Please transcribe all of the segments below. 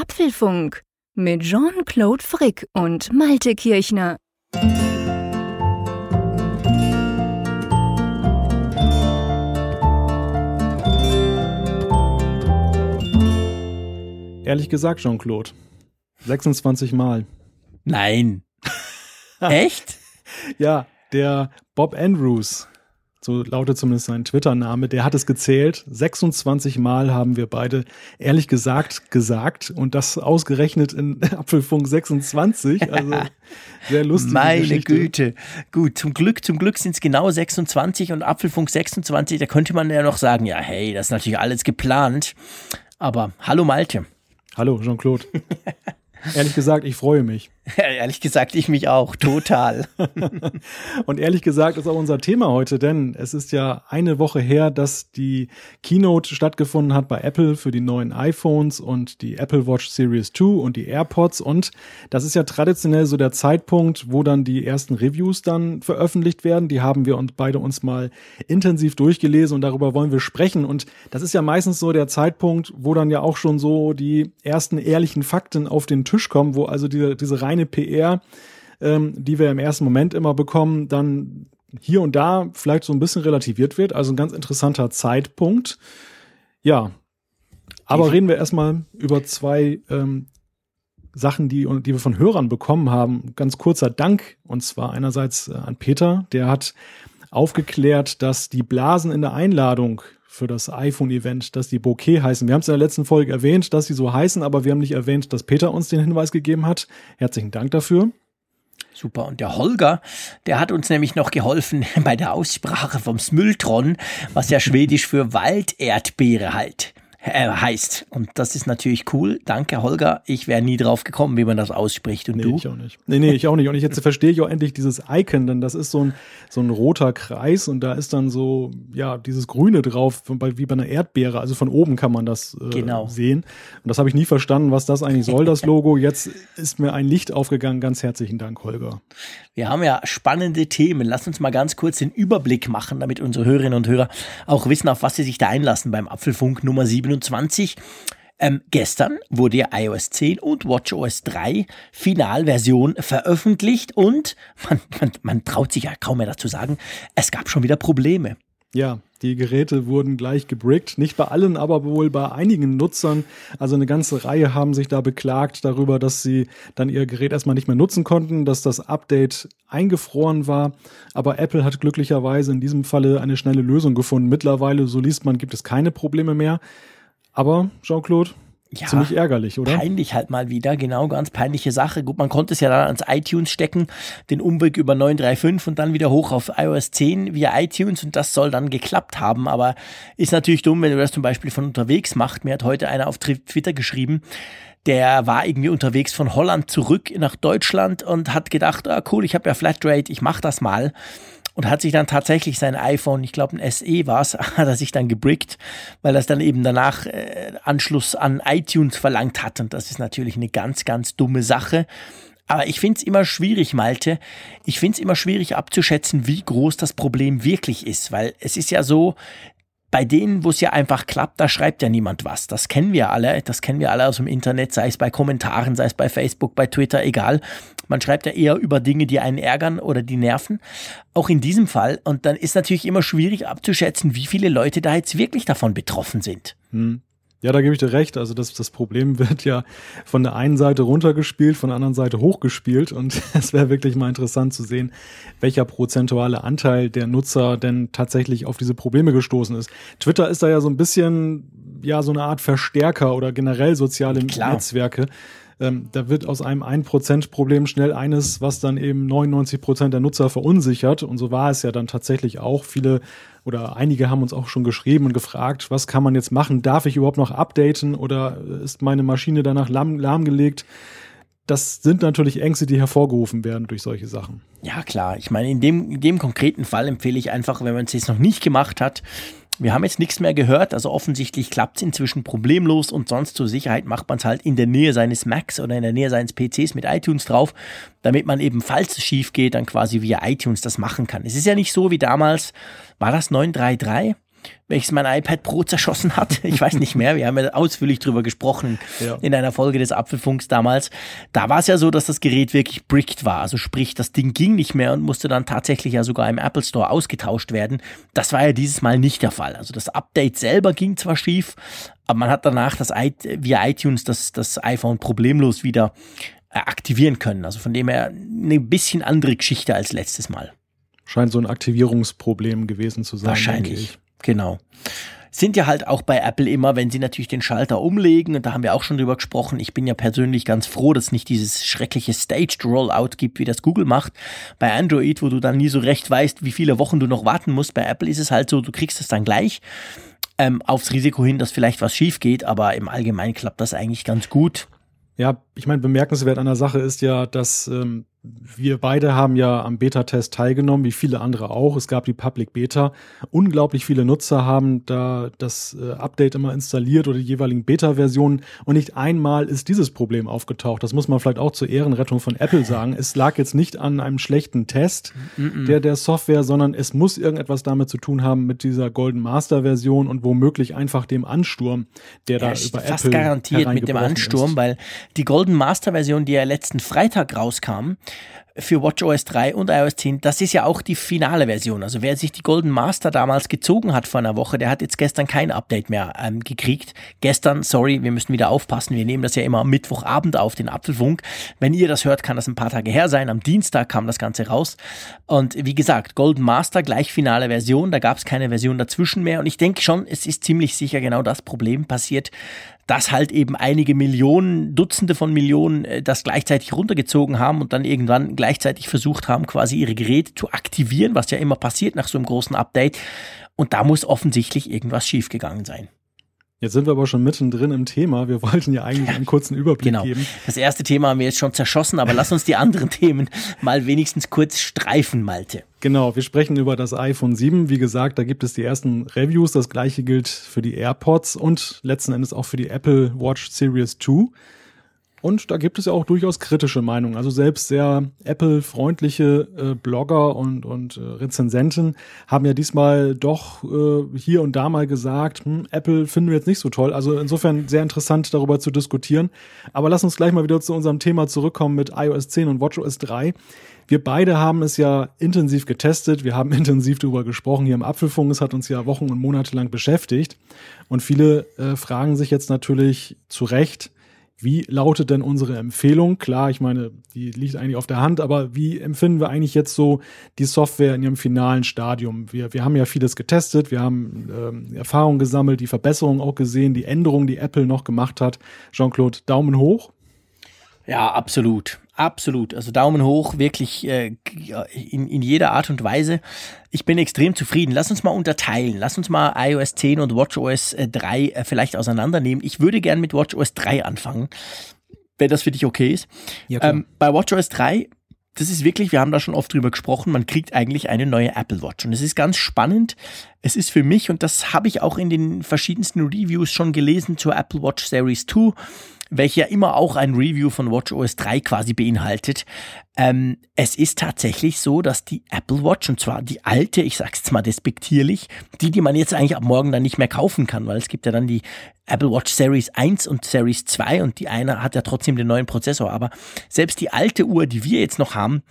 Apfelfunk mit Jean-Claude Frick und Malte Kirchner. Ehrlich gesagt, Jean-Claude. 26 Mal. Nein. Echt? Ja, der Bob Andrews, so lautet zumindest sein Twitter-Name, der hat es gezählt. 26 Mal haben wir beide ehrlich gesagt gesagt und das ausgerechnet in Apfelfunk 26. Also sehr lustig. Meine Geschichte. Güte. Gut, zum Glück, zum Glück sind es genau 26 und Apfelfunk 26, da könnte man ja noch sagen, ja, hey, das ist natürlich alles geplant. Aber hallo Malte. Hallo, Jean-Claude. ehrlich gesagt, ich freue mich. Ehrlich gesagt, ich mich auch, total. Und ehrlich gesagt ist auch unser Thema heute, denn es ist ja eine Woche her, dass die Keynote stattgefunden hat bei Apple für die neuen iPhones und die Apple Watch Series 2 und die AirPods. Und das ist ja traditionell so der Zeitpunkt, wo dann die ersten Reviews dann veröffentlicht werden. Die haben wir uns beide uns mal intensiv durchgelesen und darüber wollen wir sprechen. Und das ist ja meistens so der Zeitpunkt, wo dann ja auch schon so die ersten ehrlichen Fakten auf den Tisch kommen, wo also diese, diese reine PR, ähm, die wir im ersten Moment immer bekommen, dann hier und da vielleicht so ein bisschen relativiert wird. Also ein ganz interessanter Zeitpunkt. Ja, aber reden wir erstmal über zwei ähm, Sachen, die, die wir von Hörern bekommen haben. Ganz kurzer Dank. Und zwar einerseits äh, an Peter, der hat aufgeklärt, dass die Blasen in der Einladung für das iPhone-Event, dass die Bouquet heißen. Wir haben es in der letzten Folge erwähnt, dass sie so heißen, aber wir haben nicht erwähnt, dass Peter uns den Hinweis gegeben hat. Herzlichen Dank dafür. Super. Und der Holger, der hat uns nämlich noch geholfen bei der Aussprache vom Smültron, was ja schwedisch für Walderdbeere halt äh, heißt. Und das ist natürlich cool. Danke, Holger. Ich wäre nie drauf gekommen, wie man das ausspricht. Und nee, du? ich auch nicht. Nee, nee, ich auch nicht. Und ich jetzt verstehe ich auch endlich dieses Icon, denn das ist so ein, so ein roter Kreis und da ist dann so, ja, dieses Grüne drauf, wie bei einer Erdbeere. Also von oben kann man das äh, genau. sehen. Und das habe ich nie verstanden, was das eigentlich soll, das Logo. Jetzt ist mir ein Licht aufgegangen. Ganz herzlichen Dank, Holger. Wir haben ja spannende Themen. Lass uns mal ganz kurz den Überblick machen, damit unsere Hörerinnen und Hörer auch wissen, auf was sie sich da einlassen beim Apfelfunk Nummer 7 27. Ähm, gestern wurde ja iOS 10 und WatchOS 3 Finalversion veröffentlicht und man, man, man traut sich ja kaum mehr dazu sagen, es gab schon wieder Probleme. Ja, die Geräte wurden gleich gebrickt. Nicht bei allen, aber wohl bei einigen Nutzern. Also eine ganze Reihe haben sich da beklagt darüber, dass sie dann ihr Gerät erstmal nicht mehr nutzen konnten, dass das Update eingefroren war. Aber Apple hat glücklicherweise in diesem Falle eine schnelle Lösung gefunden. Mittlerweile, so liest man, gibt es keine Probleme mehr. Aber, Jean-Claude, ja, ziemlich ärgerlich, oder? Peinlich halt mal wieder, genau, ganz peinliche Sache. Gut, man konnte es ja dann ans iTunes stecken, den Umweg über 935 und dann wieder hoch auf iOS 10 via iTunes und das soll dann geklappt haben. Aber ist natürlich dumm, wenn du das zum Beispiel von unterwegs machst. Mir hat heute einer auf Twitter geschrieben, der war irgendwie unterwegs von Holland zurück nach Deutschland und hat gedacht, ah cool, ich habe ja Flatrate, ich mach das mal und hat sich dann tatsächlich sein iPhone, ich glaube ein SE war es, hat er sich dann gebrickt, weil das dann eben danach äh, Anschluss an iTunes verlangt hat. Und das ist natürlich eine ganz, ganz dumme Sache. Aber ich finde es immer schwierig, Malte. Ich finde es immer schwierig abzuschätzen, wie groß das Problem wirklich ist, weil es ist ja so, bei denen, wo es ja einfach klappt, da schreibt ja niemand was. Das kennen wir alle, das kennen wir alle aus dem Internet, sei es bei Kommentaren, sei es bei Facebook, bei Twitter, egal. Man schreibt ja eher über Dinge, die einen ärgern oder die nerven. Auch in diesem Fall. Und dann ist natürlich immer schwierig abzuschätzen, wie viele Leute da jetzt wirklich davon betroffen sind. Hm. Ja, da gebe ich dir recht. Also das, das Problem wird ja von der einen Seite runtergespielt, von der anderen Seite hochgespielt. Und es wäre wirklich mal interessant zu sehen, welcher prozentuale Anteil der Nutzer denn tatsächlich auf diese Probleme gestoßen ist. Twitter ist da ja so ein bisschen, ja, so eine Art Verstärker oder generell soziale Klar. Netzwerke. Ähm, da wird aus einem 1%-Problem schnell eines, was dann eben 99% der Nutzer verunsichert. Und so war es ja dann tatsächlich auch. Viele oder einige haben uns auch schon geschrieben und gefragt, was kann man jetzt machen? Darf ich überhaupt noch updaten oder ist meine Maschine danach lahm, lahmgelegt? Das sind natürlich Ängste, die hervorgerufen werden durch solche Sachen. Ja, klar. Ich meine, in dem, in dem konkreten Fall empfehle ich einfach, wenn man es jetzt noch nicht gemacht hat, wir haben jetzt nichts mehr gehört, also offensichtlich klappt es inzwischen problemlos und sonst zur Sicherheit macht man es halt in der Nähe seines Macs oder in der Nähe seines PCs mit iTunes drauf, damit man eben, falls es schief geht, dann quasi via iTunes das machen kann. Es ist ja nicht so wie damals, war das 933? Welches mein iPad Pro zerschossen hat. Ich weiß nicht mehr, wir haben ja ausführlich drüber gesprochen ja. in einer Folge des Apfelfunks damals. Da war es ja so, dass das Gerät wirklich bricked war. Also sprich, das Ding ging nicht mehr und musste dann tatsächlich ja sogar im Apple Store ausgetauscht werden. Das war ja dieses Mal nicht der Fall. Also das Update selber ging zwar schief, aber man hat danach das via iTunes das, das iPhone problemlos wieder äh, aktivieren können. Also von dem her eine bisschen andere Geschichte als letztes Mal. Scheint so ein Aktivierungsproblem gewesen zu sein. Wahrscheinlich. Genau. Sind ja halt auch bei Apple immer, wenn sie natürlich den Schalter umlegen, und da haben wir auch schon drüber gesprochen, ich bin ja persönlich ganz froh, dass es nicht dieses schreckliche Staged Rollout gibt, wie das Google macht. Bei Android, wo du dann nie so recht weißt, wie viele Wochen du noch warten musst, bei Apple ist es halt so, du kriegst es dann gleich. Ähm, aufs Risiko hin, dass vielleicht was schief geht, aber im Allgemeinen klappt das eigentlich ganz gut. Ja, ich meine, bemerkenswert an der Sache ist ja, dass ähm, wir beide haben ja am Beta-Test teilgenommen, wie viele andere auch. Es gab die Public Beta. Unglaublich viele Nutzer haben da das äh, Update immer installiert oder die jeweiligen Beta-Versionen. Und nicht einmal ist dieses Problem aufgetaucht. Das muss man vielleicht auch zur Ehrenrettung von Apple sagen. Es lag jetzt nicht an einem schlechten Test der, der Software, sondern es muss irgendetwas damit zu tun haben mit dieser Golden Master-Version und womöglich einfach dem Ansturm, der ja, da über fast Apple garantiert mit dem Ansturm, ist. weil die Golden Master-Version, die ja letzten Freitag rauskam, für WatchOS 3 und iOS 10, das ist ja auch die finale Version. Also wer sich die Golden Master damals gezogen hat vor einer Woche, der hat jetzt gestern kein Update mehr ähm, gekriegt. Gestern, sorry, wir müssen wieder aufpassen, wir nehmen das ja immer am Mittwochabend auf, den Apfelfunk. Wenn ihr das hört, kann das ein paar Tage her sein. Am Dienstag kam das Ganze raus. Und wie gesagt, Golden Master gleich finale Version, da gab es keine Version dazwischen mehr. Und ich denke schon, es ist ziemlich sicher genau das Problem passiert, dass halt eben einige Millionen, Dutzende von Millionen äh, das gleichzeitig runtergezogen haben und dann irgendwann gleichzeitig versucht haben, quasi ihre Geräte zu aktivieren, was ja immer passiert nach so einem großen Update. Und da muss offensichtlich irgendwas schiefgegangen sein. Jetzt sind wir aber schon mittendrin im Thema. Wir wollten ja eigentlich einen kurzen Überblick genau. geben. Das erste Thema haben wir jetzt schon zerschossen, aber lass uns die anderen Themen mal wenigstens kurz streifen, Malte. Genau, wir sprechen über das iPhone 7. Wie gesagt, da gibt es die ersten Reviews. Das gleiche gilt für die AirPods und letzten Endes auch für die Apple Watch Series 2. Und da gibt es ja auch durchaus kritische Meinungen. Also selbst sehr Apple-freundliche äh, Blogger und, und äh, Rezensenten haben ja diesmal doch äh, hier und da mal gesagt, hm, Apple finden wir jetzt nicht so toll. Also insofern sehr interessant darüber zu diskutieren. Aber lass uns gleich mal wieder zu unserem Thema zurückkommen mit iOS 10 und WatchOS 3. Wir beide haben es ja intensiv getestet. Wir haben intensiv darüber gesprochen hier im Apfelfunk. Es hat uns ja Wochen und Monate lang beschäftigt. Und viele äh, fragen sich jetzt natürlich zu Recht, wie lautet denn unsere Empfehlung? Klar, ich meine, die liegt eigentlich auf der Hand, aber wie empfinden wir eigentlich jetzt so die Software in ihrem finalen Stadium? Wir, wir haben ja vieles getestet, wir haben ähm, Erfahrungen gesammelt, die Verbesserungen auch gesehen, die Änderungen, die Apple noch gemacht hat. Jean-Claude, Daumen hoch? Ja, absolut. Absolut. Also Daumen hoch, wirklich äh, in, in jeder Art und Weise. Ich bin extrem zufrieden. Lass uns mal unterteilen. Lass uns mal iOS 10 und WatchOS 3 äh, vielleicht auseinandernehmen. Ich würde gern mit WatchOS 3 anfangen, wenn das für dich okay ist. Ja, ähm, bei WatchOS 3 das ist wirklich, wir haben da schon oft drüber gesprochen, man kriegt eigentlich eine neue Apple Watch. Und es ist ganz spannend. Es ist für mich, und das habe ich auch in den verschiedensten Reviews schon gelesen zur Apple Watch Series 2, welche ja immer auch ein Review von WatchOS 3 quasi beinhaltet. Ähm, es ist tatsächlich so, dass die Apple Watch, und zwar die alte, ich sag's jetzt mal despektierlich, die, die man jetzt eigentlich ab morgen dann nicht mehr kaufen kann, weil es gibt ja dann die Apple Watch Series 1 und Series 2 und die eine hat ja trotzdem den neuen Prozessor, aber selbst die alte Uhr, die wir jetzt noch haben,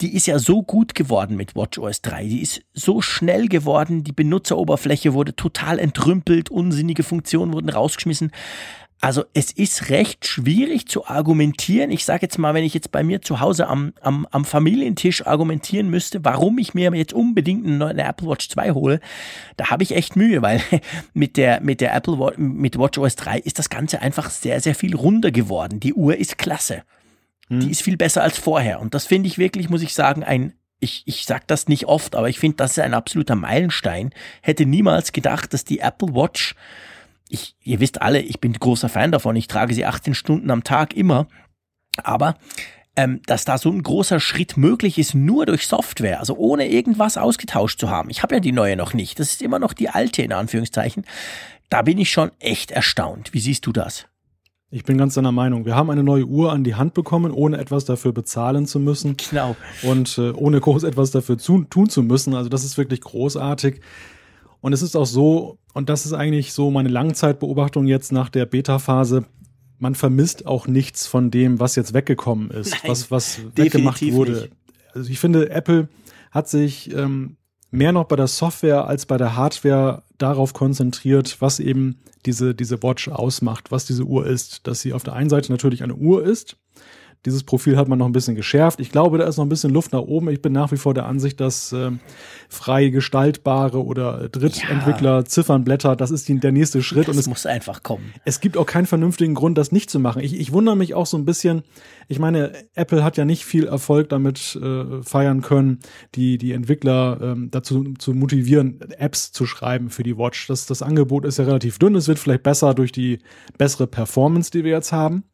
die, ist ja so gut geworden mit WatchOS 3. Die ist so schnell geworden, die Benutzeroberfläche wurde total entrümpelt, unsinnige Funktionen wurden rausgeschmissen. Also es ist recht schwierig zu argumentieren. Ich sage jetzt mal, wenn ich jetzt bei mir zu Hause am, am, am Familientisch argumentieren müsste, warum ich mir jetzt unbedingt eine Apple Watch 2 hole, da habe ich echt Mühe, weil mit der, mit der Apple Watch, mit WatchOS 3 ist das Ganze einfach sehr, sehr viel runder geworden. Die Uhr ist klasse. Hm. Die ist viel besser als vorher. Und das finde ich wirklich, muss ich sagen, ein ich, ich sage das nicht oft, aber ich finde, das ist ein absoluter Meilenstein. Hätte niemals gedacht, dass die Apple Watch ich, ihr wisst alle, ich bin großer Fan davon. Ich trage sie 18 Stunden am Tag immer. Aber ähm, dass da so ein großer Schritt möglich ist, nur durch Software, also ohne irgendwas ausgetauscht zu haben. Ich habe ja die neue noch nicht. Das ist immer noch die alte, in Anführungszeichen. Da bin ich schon echt erstaunt. Wie siehst du das? Ich bin ganz deiner Meinung. Wir haben eine neue Uhr an die Hand bekommen, ohne etwas dafür bezahlen zu müssen. Genau. Und äh, ohne groß etwas dafür zu, tun zu müssen. Also das ist wirklich großartig. Und es ist auch so, und das ist eigentlich so meine Langzeitbeobachtung jetzt nach der Beta-Phase, man vermisst auch nichts von dem, was jetzt weggekommen ist, Nein, was, was weggemacht wurde. nicht. Also ich finde, Apple hat sich ähm, mehr noch bei der Software als bei der Hardware darauf konzentriert, was eben diese, diese Watch ausmacht, was diese Uhr ist. Dass sie auf der einen Seite natürlich eine Uhr ist, dieses Profil hat man noch ein bisschen geschärft. Ich glaube, da ist noch ein bisschen Luft nach oben. Ich bin nach wie vor der Ansicht, dass ähm, frei gestaltbare oder Drittentwickler, Ja. Ziffernblätter, das ist die, der nächste Schritt. Das und es, muss einfach kommen. es gibt auch keinen vernünftigen Grund, das nicht zu machen. Ich, ich wundere mich auch so ein bisschen. Ich meine, Apple hat ja nicht viel Erfolg damit äh, feiern können, die, die Entwickler ähm, dazu zu motivieren, Apps zu schreiben für die Watch. Das, das Angebot ist ja relativ dünn. Es wird vielleicht besser durch die bessere Performance, die wir jetzt haben.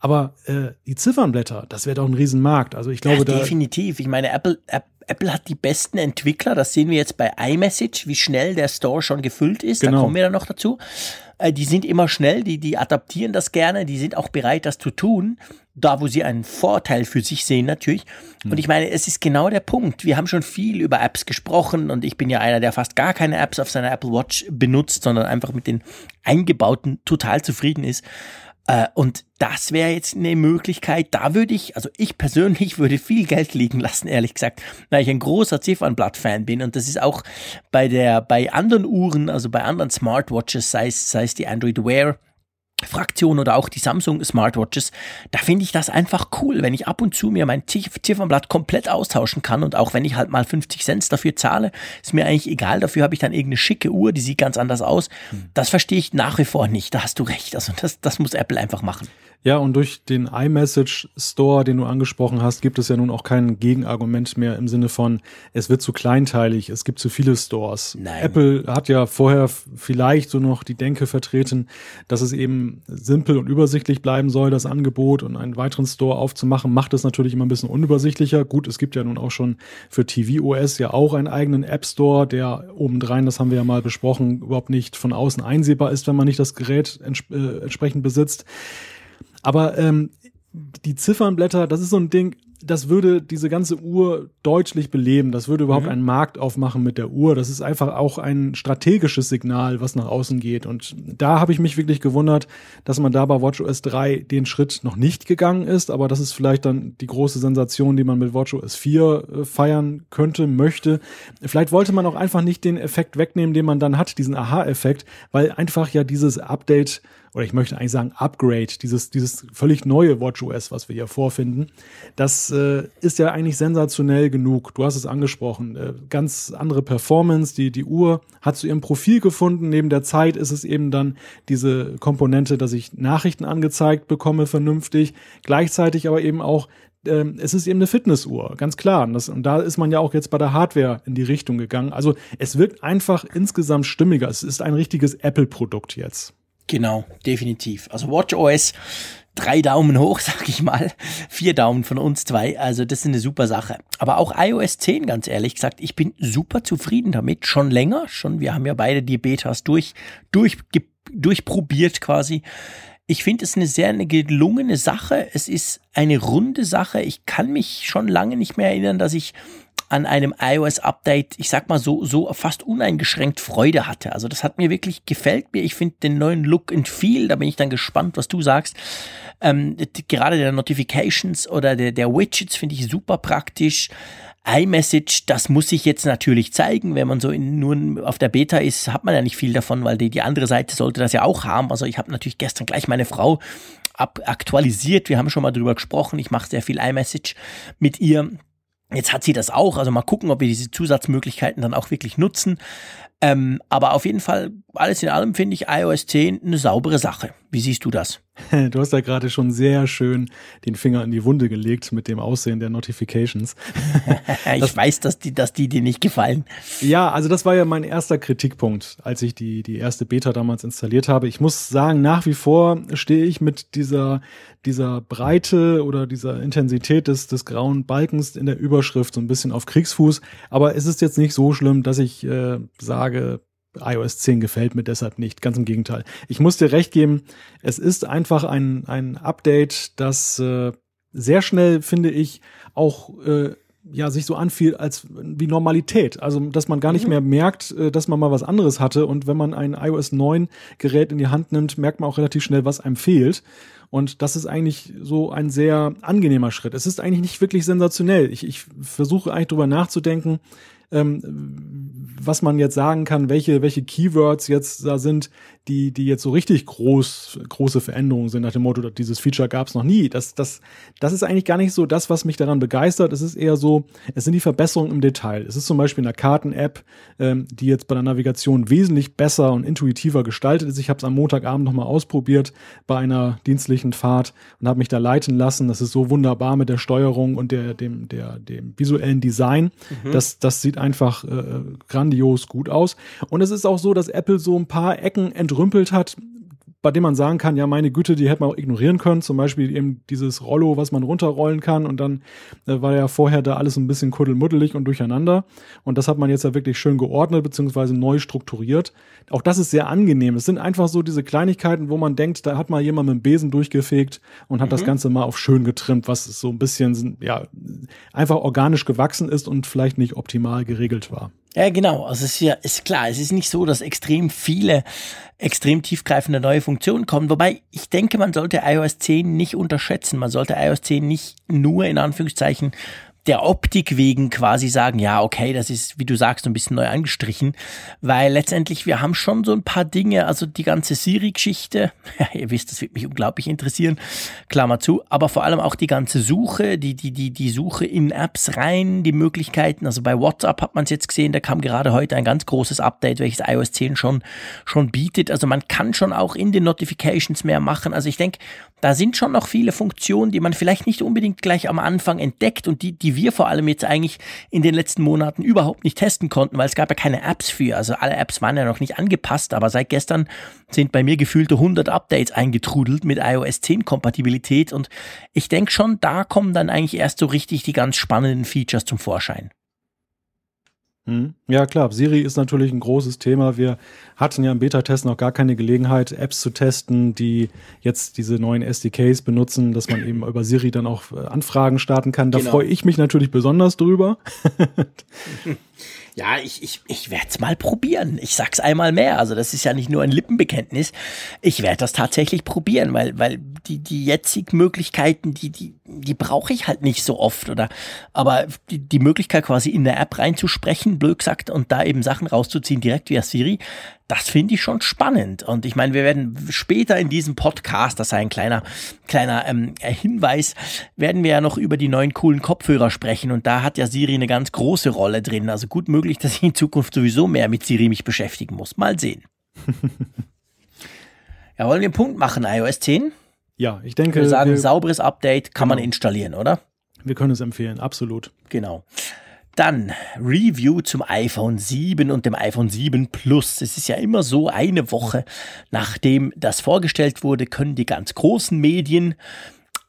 Aber äh, die Ziffernblätter, das wäre doch ein Riesenmarkt. Also ich glaube, ja, da definitiv. Ich meine, Apple, App- Apple hat die besten Entwickler. Das sehen wir jetzt bei iMessage, wie schnell der Store schon gefüllt ist. Genau. Da kommen wir dann noch dazu. Äh, Die sind immer schnell, die, die adaptieren das gerne, die sind auch bereit, das zu tun. Da, wo sie einen Vorteil für sich sehen, natürlich. Und ich meine, es ist genau der Punkt. Wir haben schon viel über Apps gesprochen und ich bin ja einer, der fast gar keine Apps auf seiner Apple Watch benutzt, sondern einfach mit den eingebauten total zufrieden ist. Äh, Und das wäre jetzt eine Möglichkeit, da würde ich, also ich persönlich würde viel Geld liegen lassen, ehrlich gesagt, weil ich ein großer Ziffernblatt-Fan bin. Und das ist auch bei der, bei anderen Uhren, also bei anderen Smartwatches, sei es, sei es die Android Wear, Fraktion oder auch die Samsung Smartwatches, da finde ich das einfach cool, wenn ich ab und zu mir mein Ziff- Ziffernblatt komplett austauschen kann und auch wenn ich halt mal 50 Cent dafür zahle, ist mir eigentlich egal, dafür habe ich dann irgendeine schicke Uhr, die sieht ganz anders aus. Das verstehe ich nach wie vor nicht, da hast du recht, also das, das muss Apple einfach machen. Ja, und durch den iMessage Store, den du angesprochen hast, gibt es ja nun auch kein Gegenargument mehr im Sinne von, es wird zu kleinteilig, es gibt zu viele Stores. Nein. Apple hat ja vorher vielleicht so noch die Denke vertreten, dass es eben simpel und übersichtlich bleiben soll, das Angebot und einen weiteren Store aufzumachen, macht es natürlich immer ein bisschen unübersichtlicher. Gut, es gibt ja nun auch schon für tvOS ja auch einen eigenen App Store, der obendrein, das haben wir ja mal besprochen, überhaupt nicht von außen einsehbar ist, wenn man nicht das Gerät entsp äh, entsprechend besitzt. Aber ähm, die Ziffernblätter, das ist so ein Ding, das würde diese ganze Uhr deutlich beleben. Das würde überhaupt einen Markt aufmachen mit der Uhr. Das ist einfach auch ein strategisches Signal, was nach außen geht. Und da habe ich mich wirklich gewundert, dass man da bei WatchOS 3 den Schritt noch nicht gegangen ist. Aber das ist vielleicht dann die große Sensation, die man mit WatchOS 4 äh, feiern könnte, möchte. Vielleicht wollte man auch einfach nicht den Effekt wegnehmen, den man dann hat, diesen Aha-Effekt, weil einfach ja dieses Update oder ich möchte eigentlich sagen Upgrade, dieses, dieses völlig neue WatchOS, was wir hier vorfinden, das äh, ist ja eigentlich sensationell genug. Du hast es angesprochen. Äh, ganz andere Performance. Die, die Uhr hat zu ihrem Profil gefunden. Neben der Zeit ist es eben dann diese Komponente, dass ich Nachrichten angezeigt bekomme, vernünftig. Gleichzeitig aber eben auch ähm, es ist eben eine Fitnessuhr, ganz klar. Und, das, und da ist man ja auch jetzt bei der Hardware in die Richtung gegangen. Also es wirkt einfach insgesamt stimmiger. Es ist ein richtiges Apple-Produkt jetzt. Genau, definitiv. Also WatchOS, drei Daumen hoch, sag ich mal. Vier Daumen von uns zwei. Also das ist eine super Sache. Aber auch iOS 10, ganz ehrlich gesagt, ich bin super zufrieden damit. Schon länger, schon. Wir haben ja beide die Betas durch, durch, durchprobiert quasi. Ich finde es eine sehr eine gelungene Sache. Es ist eine runde Sache. Ich kann mich schon lange nicht mehr erinnern, dass ich an einem iOS-Update, ich sag mal so, so fast uneingeschränkt Freude hatte. Also das hat mir wirklich gefällt mir. Ich finde den neuen Look and Feel, da bin ich dann gespannt, was du sagst. Ähm, gerade der Notifications oder der, der Widgets finde ich super praktisch. iMessage, das muss sich jetzt natürlich zeigen. Wenn man so in, nur auf der Beta ist, hat man ja nicht viel davon, weil die, die andere Seite sollte das ja auch haben. Also ich habe natürlich gestern gleich meine Frau ab aktualisiert. Wir haben schon mal drüber gesprochen. Ich mache sehr viel iMessage mit ihr. Jetzt hat sie das auch, also mal gucken, ob wir diese Zusatzmöglichkeiten dann auch wirklich nutzen. Ähm, aber auf jeden Fall, alles in allem finde ich iOS 10 eine saubere Sache. Wie siehst du das? Du hast da gerade schon sehr schön den Finger in die Wunde gelegt mit dem Aussehen der Notifications. ich weiß, dass die, dass die dir nicht gefallen. Ja, also das war ja mein erster Kritikpunkt, als ich die, die erste Beta damals installiert habe. Ich muss sagen, nach wie vor stehe ich mit dieser, dieser Breite oder dieser Intensität des, des grauen Balkens in der Überschrift so ein bisschen auf Kriegsfuß. Aber es ist jetzt nicht so schlimm, dass ich äh, sage, iOS 10 gefällt mir deshalb nicht. Ganz im Gegenteil. Ich muss dir recht geben, es ist einfach ein, ein Update, das äh, sehr schnell, finde ich, auch äh, ja sich so anfiel als wie Normalität. Also dass man gar nicht mhm. mehr merkt, äh, dass man mal was anderes hatte. Und wenn man ein iOS 9 Gerät in die Hand nimmt, merkt man auch relativ schnell, was einem fehlt. Und das ist eigentlich so ein sehr angenehmer Schritt. Es ist eigentlich nicht wirklich sensationell. Ich, ich versuche eigentlich drüber nachzudenken, ähm, was man jetzt sagen kann, welche, welche Keywords jetzt da sind, die, die jetzt so richtig groß, große Veränderungen sind nach dem Motto, dieses Feature gab es noch nie. Das, das, das ist eigentlich gar nicht so das, was mich daran begeistert. Es ist eher so, es sind die Verbesserungen im Detail. Es ist zum Beispiel eine Karten-App, ähm, die jetzt bei der Navigation wesentlich besser und intuitiver gestaltet ist. Ich habe es am Montagabend nochmal ausprobiert bei einer dienstlichen Fahrt und habe mich da leiten lassen. Das ist so wunderbar mit der Steuerung und der, dem, der, dem visuellen Design. Mhm. Das, das sieht einfach äh, grandios gut aus. Und es ist auch so, dass Apple so ein paar Ecken entrümpelt hat, bei dem man sagen kann, ja, meine Güte, die hätte man auch ignorieren können. Zum Beispiel eben dieses Rollo, was man runterrollen kann. Und dann äh, war ja vorher da alles ein bisschen kuddelmuddelig und durcheinander. Und das hat man jetzt ja wirklich schön geordnet beziehungsweise neu strukturiert. Auch das ist sehr angenehm. Es sind einfach so diese Kleinigkeiten, wo man denkt, da hat mal jemand mit dem Besen durchgefegt und hat mhm. das Ganze mal auf schön getrimmt, was so ein bisschen, ja, einfach organisch gewachsen ist und vielleicht nicht optimal geregelt war. Ja, genau. Also es ist ja, ist klar, es ist nicht so, dass extrem viele extrem tiefgreifende neue Funktionen kommen. Wobei ich denke, man sollte iOS 10 nicht unterschätzen. Man sollte iOS 10 nicht nur in Anführungszeichen der Optik wegen quasi sagen, ja, okay, das ist, wie du sagst, ein bisschen neu angestrichen, weil letztendlich wir haben schon so ein paar Dinge, also die ganze Siri-Geschichte, ja, ihr wisst, das wird mich unglaublich interessieren, Klammer zu, aber vor allem auch die ganze Suche, die, die, die, die Suche in Apps rein, die Möglichkeiten, also bei WhatsApp hat man es jetzt gesehen, da kam gerade heute ein ganz großes Update, welches iOS 10 schon, schon bietet, also man kann schon auch in den Notifications mehr machen, also ich denke, da sind schon noch viele Funktionen, die man vielleicht nicht unbedingt gleich am Anfang entdeckt und die, die wir vor allem jetzt eigentlich in den letzten Monaten überhaupt nicht testen konnten, weil es gab ja keine Apps für. Also alle Apps waren ja noch nicht angepasst, aber seit gestern sind bei mir gefühlte 100 Updates eingetrudelt mit iOS 10 Kompatibilität und ich denke schon, da kommen dann eigentlich erst so richtig die ganz spannenden Features zum Vorschein. Hm. Ja, klar. Siri ist natürlich ein großes Thema. Wir hatten ja im Beta-Test noch gar keine Gelegenheit, Apps zu testen, die jetzt diese neuen SDKs benutzen, dass man eben über Siri dann auch äh, Anfragen starten kann. Da genau. freue ich mich natürlich besonders drüber. Ja, ich, ich, ich werde es mal probieren. Ich sag's einmal mehr. Also das ist ja nicht nur ein Lippenbekenntnis. Ich werde das tatsächlich probieren, weil, weil die, die jetzigen Möglichkeiten, die, die, die brauche ich halt nicht so oft. Oder aber die, die Möglichkeit, quasi in der App reinzusprechen, blöd gesagt, und da eben Sachen rauszuziehen, direkt via Siri, das finde ich schon spannend. Und ich meine, wir werden später in diesem Podcast, das sei ein kleiner, kleiner ähm, Hinweis, werden wir ja noch über die neuen coolen Kopfhörer sprechen. Und da hat ja Siri eine ganz große Rolle drin. Also gut möglich, dass ich in Zukunft sowieso mehr mit Siri mich beschäftigen muss. Mal sehen. ja, wollen wir einen Punkt machen, iOS 10? Ja, ich denke. Wir sagen, wir, sauberes Update kann genau. man installieren, oder? Wir können es empfehlen, absolut. Genau. Dann Review zum iPhone 7 und dem iPhone 7 Plus. Es ist ja immer so, eine Woche nachdem das vorgestellt wurde, können die ganz großen Medien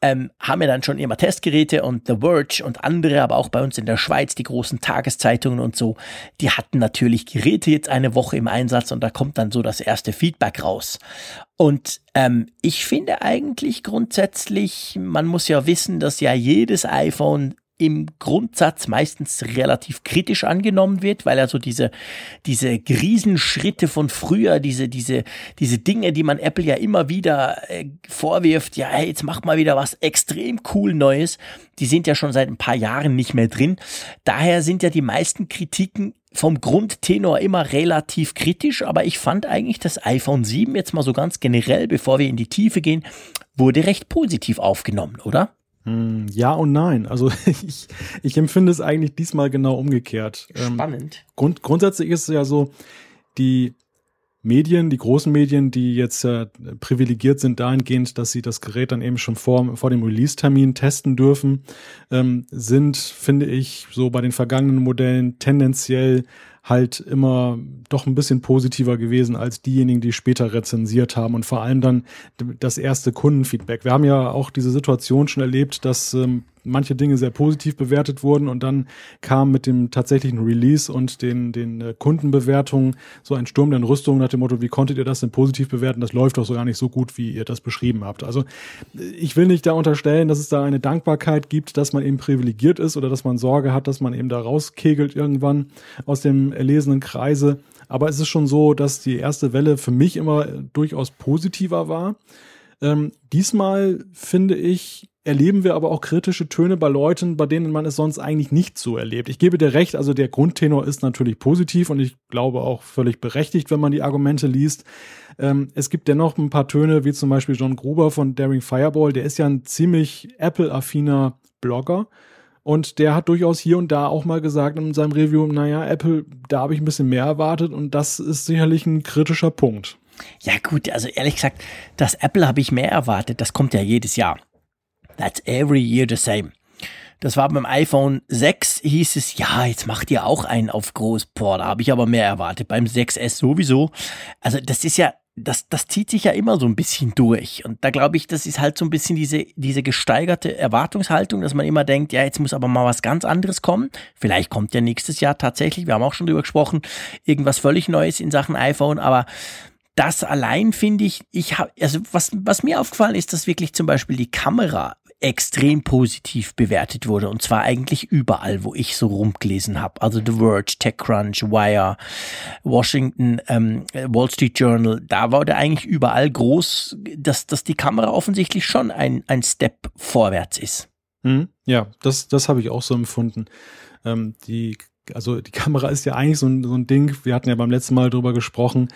ähm, haben ja dann schon immer Testgeräte und The Verge und andere, aber auch bei uns in der Schweiz, die großen Tageszeitungen und so, die hatten natürlich Geräte jetzt eine Woche im Einsatz und da kommt dann so das erste Feedback raus. Und ähm, ich finde eigentlich grundsätzlich, man muss ja wissen, dass ja jedes iPhone im Grundsatz meistens relativ kritisch angenommen wird, weil also diese, diese Riesenschritte von früher, diese, diese, diese Dinge, die man Apple ja immer wieder äh, vorwirft, ja, hey, jetzt macht mal wieder was extrem cool Neues, die sind ja schon seit ein paar Jahren nicht mehr drin. Daher sind ja die meisten Kritiken vom Grundtenor immer relativ kritisch, aber ich fand eigentlich das iPhone 7 jetzt mal so ganz generell, bevor wir in die Tiefe gehen, wurde recht positiv aufgenommen, oder? Hm, ja und nein. Also ich, ich empfinde es eigentlich diesmal genau umgekehrt. Ähm, Spannend. Grund, grundsätzlich ist es ja so, die Medien, die großen Medien, die jetzt äh, privilegiert sind dahingehend, dass sie das Gerät dann eben schon vor, vor dem Release-Termin testen dürfen, ähm, sind, finde ich, so bei den vergangenen Modellen tendenziell halt immer doch ein bisschen positiver gewesen als diejenigen, die später rezensiert haben und vor allem dann das erste Kundenfeedback. Wir haben ja auch diese Situation schon erlebt, dass ähm, manche Dinge sehr positiv bewertet wurden und dann kam mit dem tatsächlichen Release und den, den äh, Kundenbewertungen so ein Sturm der Rüstung nach dem Motto, wie konntet ihr das denn positiv bewerten? Das läuft doch so gar nicht so gut, wie ihr das beschrieben habt. Also ich will nicht da unterstellen, dass es da eine Dankbarkeit gibt, dass man eben privilegiert ist oder dass man Sorge hat, dass man eben da rauskegelt irgendwann aus dem erlesenen Kreise. Aber es ist schon so, dass die erste Welle für mich immer durchaus positiver war. Ähm, diesmal finde ich, erleben wir aber auch kritische Töne bei Leuten, bei denen man es sonst eigentlich nicht so erlebt. Ich gebe dir recht, also der Grundtenor ist natürlich positiv und ich glaube auch völlig berechtigt, wenn man die Argumente liest. Ähm, es gibt dennoch ein paar Töne, wie zum Beispiel John Gruber von Daring Fireball, der ist ja ein ziemlich Apple-affiner Blogger. Und der hat durchaus hier und da auch mal gesagt in seinem Review, naja, Apple, da habe ich ein bisschen mehr erwartet und das ist sicherlich ein kritischer Punkt. Ja gut, also ehrlich gesagt, das Apple habe ich mehr erwartet, das kommt ja jedes Jahr. That's every year the same. Das war beim iPhone 6, hieß es, ja, jetzt macht ihr auch einen auf groß. Da habe ich aber mehr erwartet. Beim 6S sowieso. Also das ist ja, das, das zieht sich ja immer so ein bisschen durch. Und da glaube ich, das ist halt so ein bisschen diese, diese gesteigerte Erwartungshaltung, dass man immer denkt, ja, jetzt muss aber mal was ganz anderes kommen. Vielleicht kommt ja nächstes Jahr tatsächlich, wir haben auch schon drüber gesprochen, irgendwas völlig Neues in Sachen iPhone, aber das allein finde ich, ich habe, also was, was mir aufgefallen ist, dass wirklich zum Beispiel die Kamera extrem positiv bewertet wurde. Und zwar eigentlich überall, wo ich so rumgelesen habe. Also The Verge, TechCrunch, Wire, Washington, ähm, Wall Street Journal. Da war der eigentlich überall groß, dass, dass die Kamera offensichtlich schon ein, ein Step vorwärts ist. Hm, ja, das, das habe ich auch so empfunden. Ähm, die also die Kamera ist ja eigentlich so ein, so ein Ding, wir hatten ja beim letzten Mal drüber gesprochen,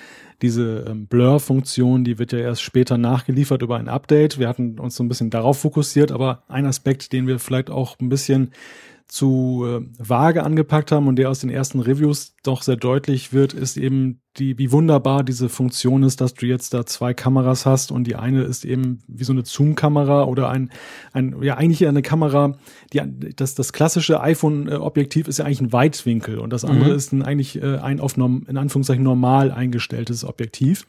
diese ähm, Blur-Funktion, die wird ja erst später nachgeliefert über ein Update. Wir hatten uns so ein bisschen darauf fokussiert, aber ein Aspekt, den wir vielleicht auch ein bisschen zu äh, vage angepackt haben und der aus den ersten Reviews doch sehr deutlich wird, ist eben die, wie wunderbar diese Funktion ist, dass du jetzt da zwei Kameras hast und die eine ist eben wie so eine Zoom-Kamera oder ein, ein, ja, eigentlich eine Kamera, die, das, das klassische iPhone-Objektiv ist ja eigentlich ein Weitwinkel und das andere mhm. ist ein, eigentlich äh, ein auf, in Anführungszeichen normal eingestelltes Objektiv.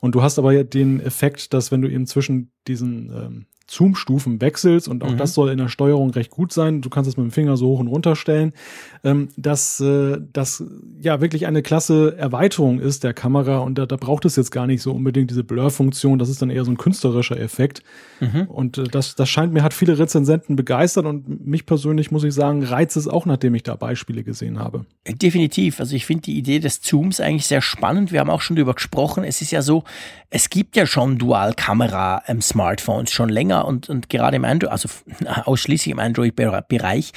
Und du hast aber den Effekt, dass wenn du eben zwischen diesen ähm, Zoom-Stufen wechselst und auch mhm. das soll in der Steuerung recht gut sein. Du kannst es mit dem Finger so hoch und runter stellen, ähm, dass äh, das ja wirklich eine klasse Erweiterung ist der Kamera und da, da braucht es jetzt gar nicht so unbedingt diese Blur-Funktion. Das ist dann eher so ein künstlerischer Effekt mhm. und äh, das, das scheint mir hat viele Rezensenten begeistert und mich persönlich muss ich sagen reizt es auch, nachdem ich da Beispiele gesehen habe. Definitiv. Also ich finde die Idee des Zooms eigentlich sehr spannend. Wir haben auch schon darüber gesprochen. Es ist ja so, es gibt ja schon Dual-Kamera-Smartphones schon länger länger und, und gerade im Android, also ausschließlich im Android-Bereich.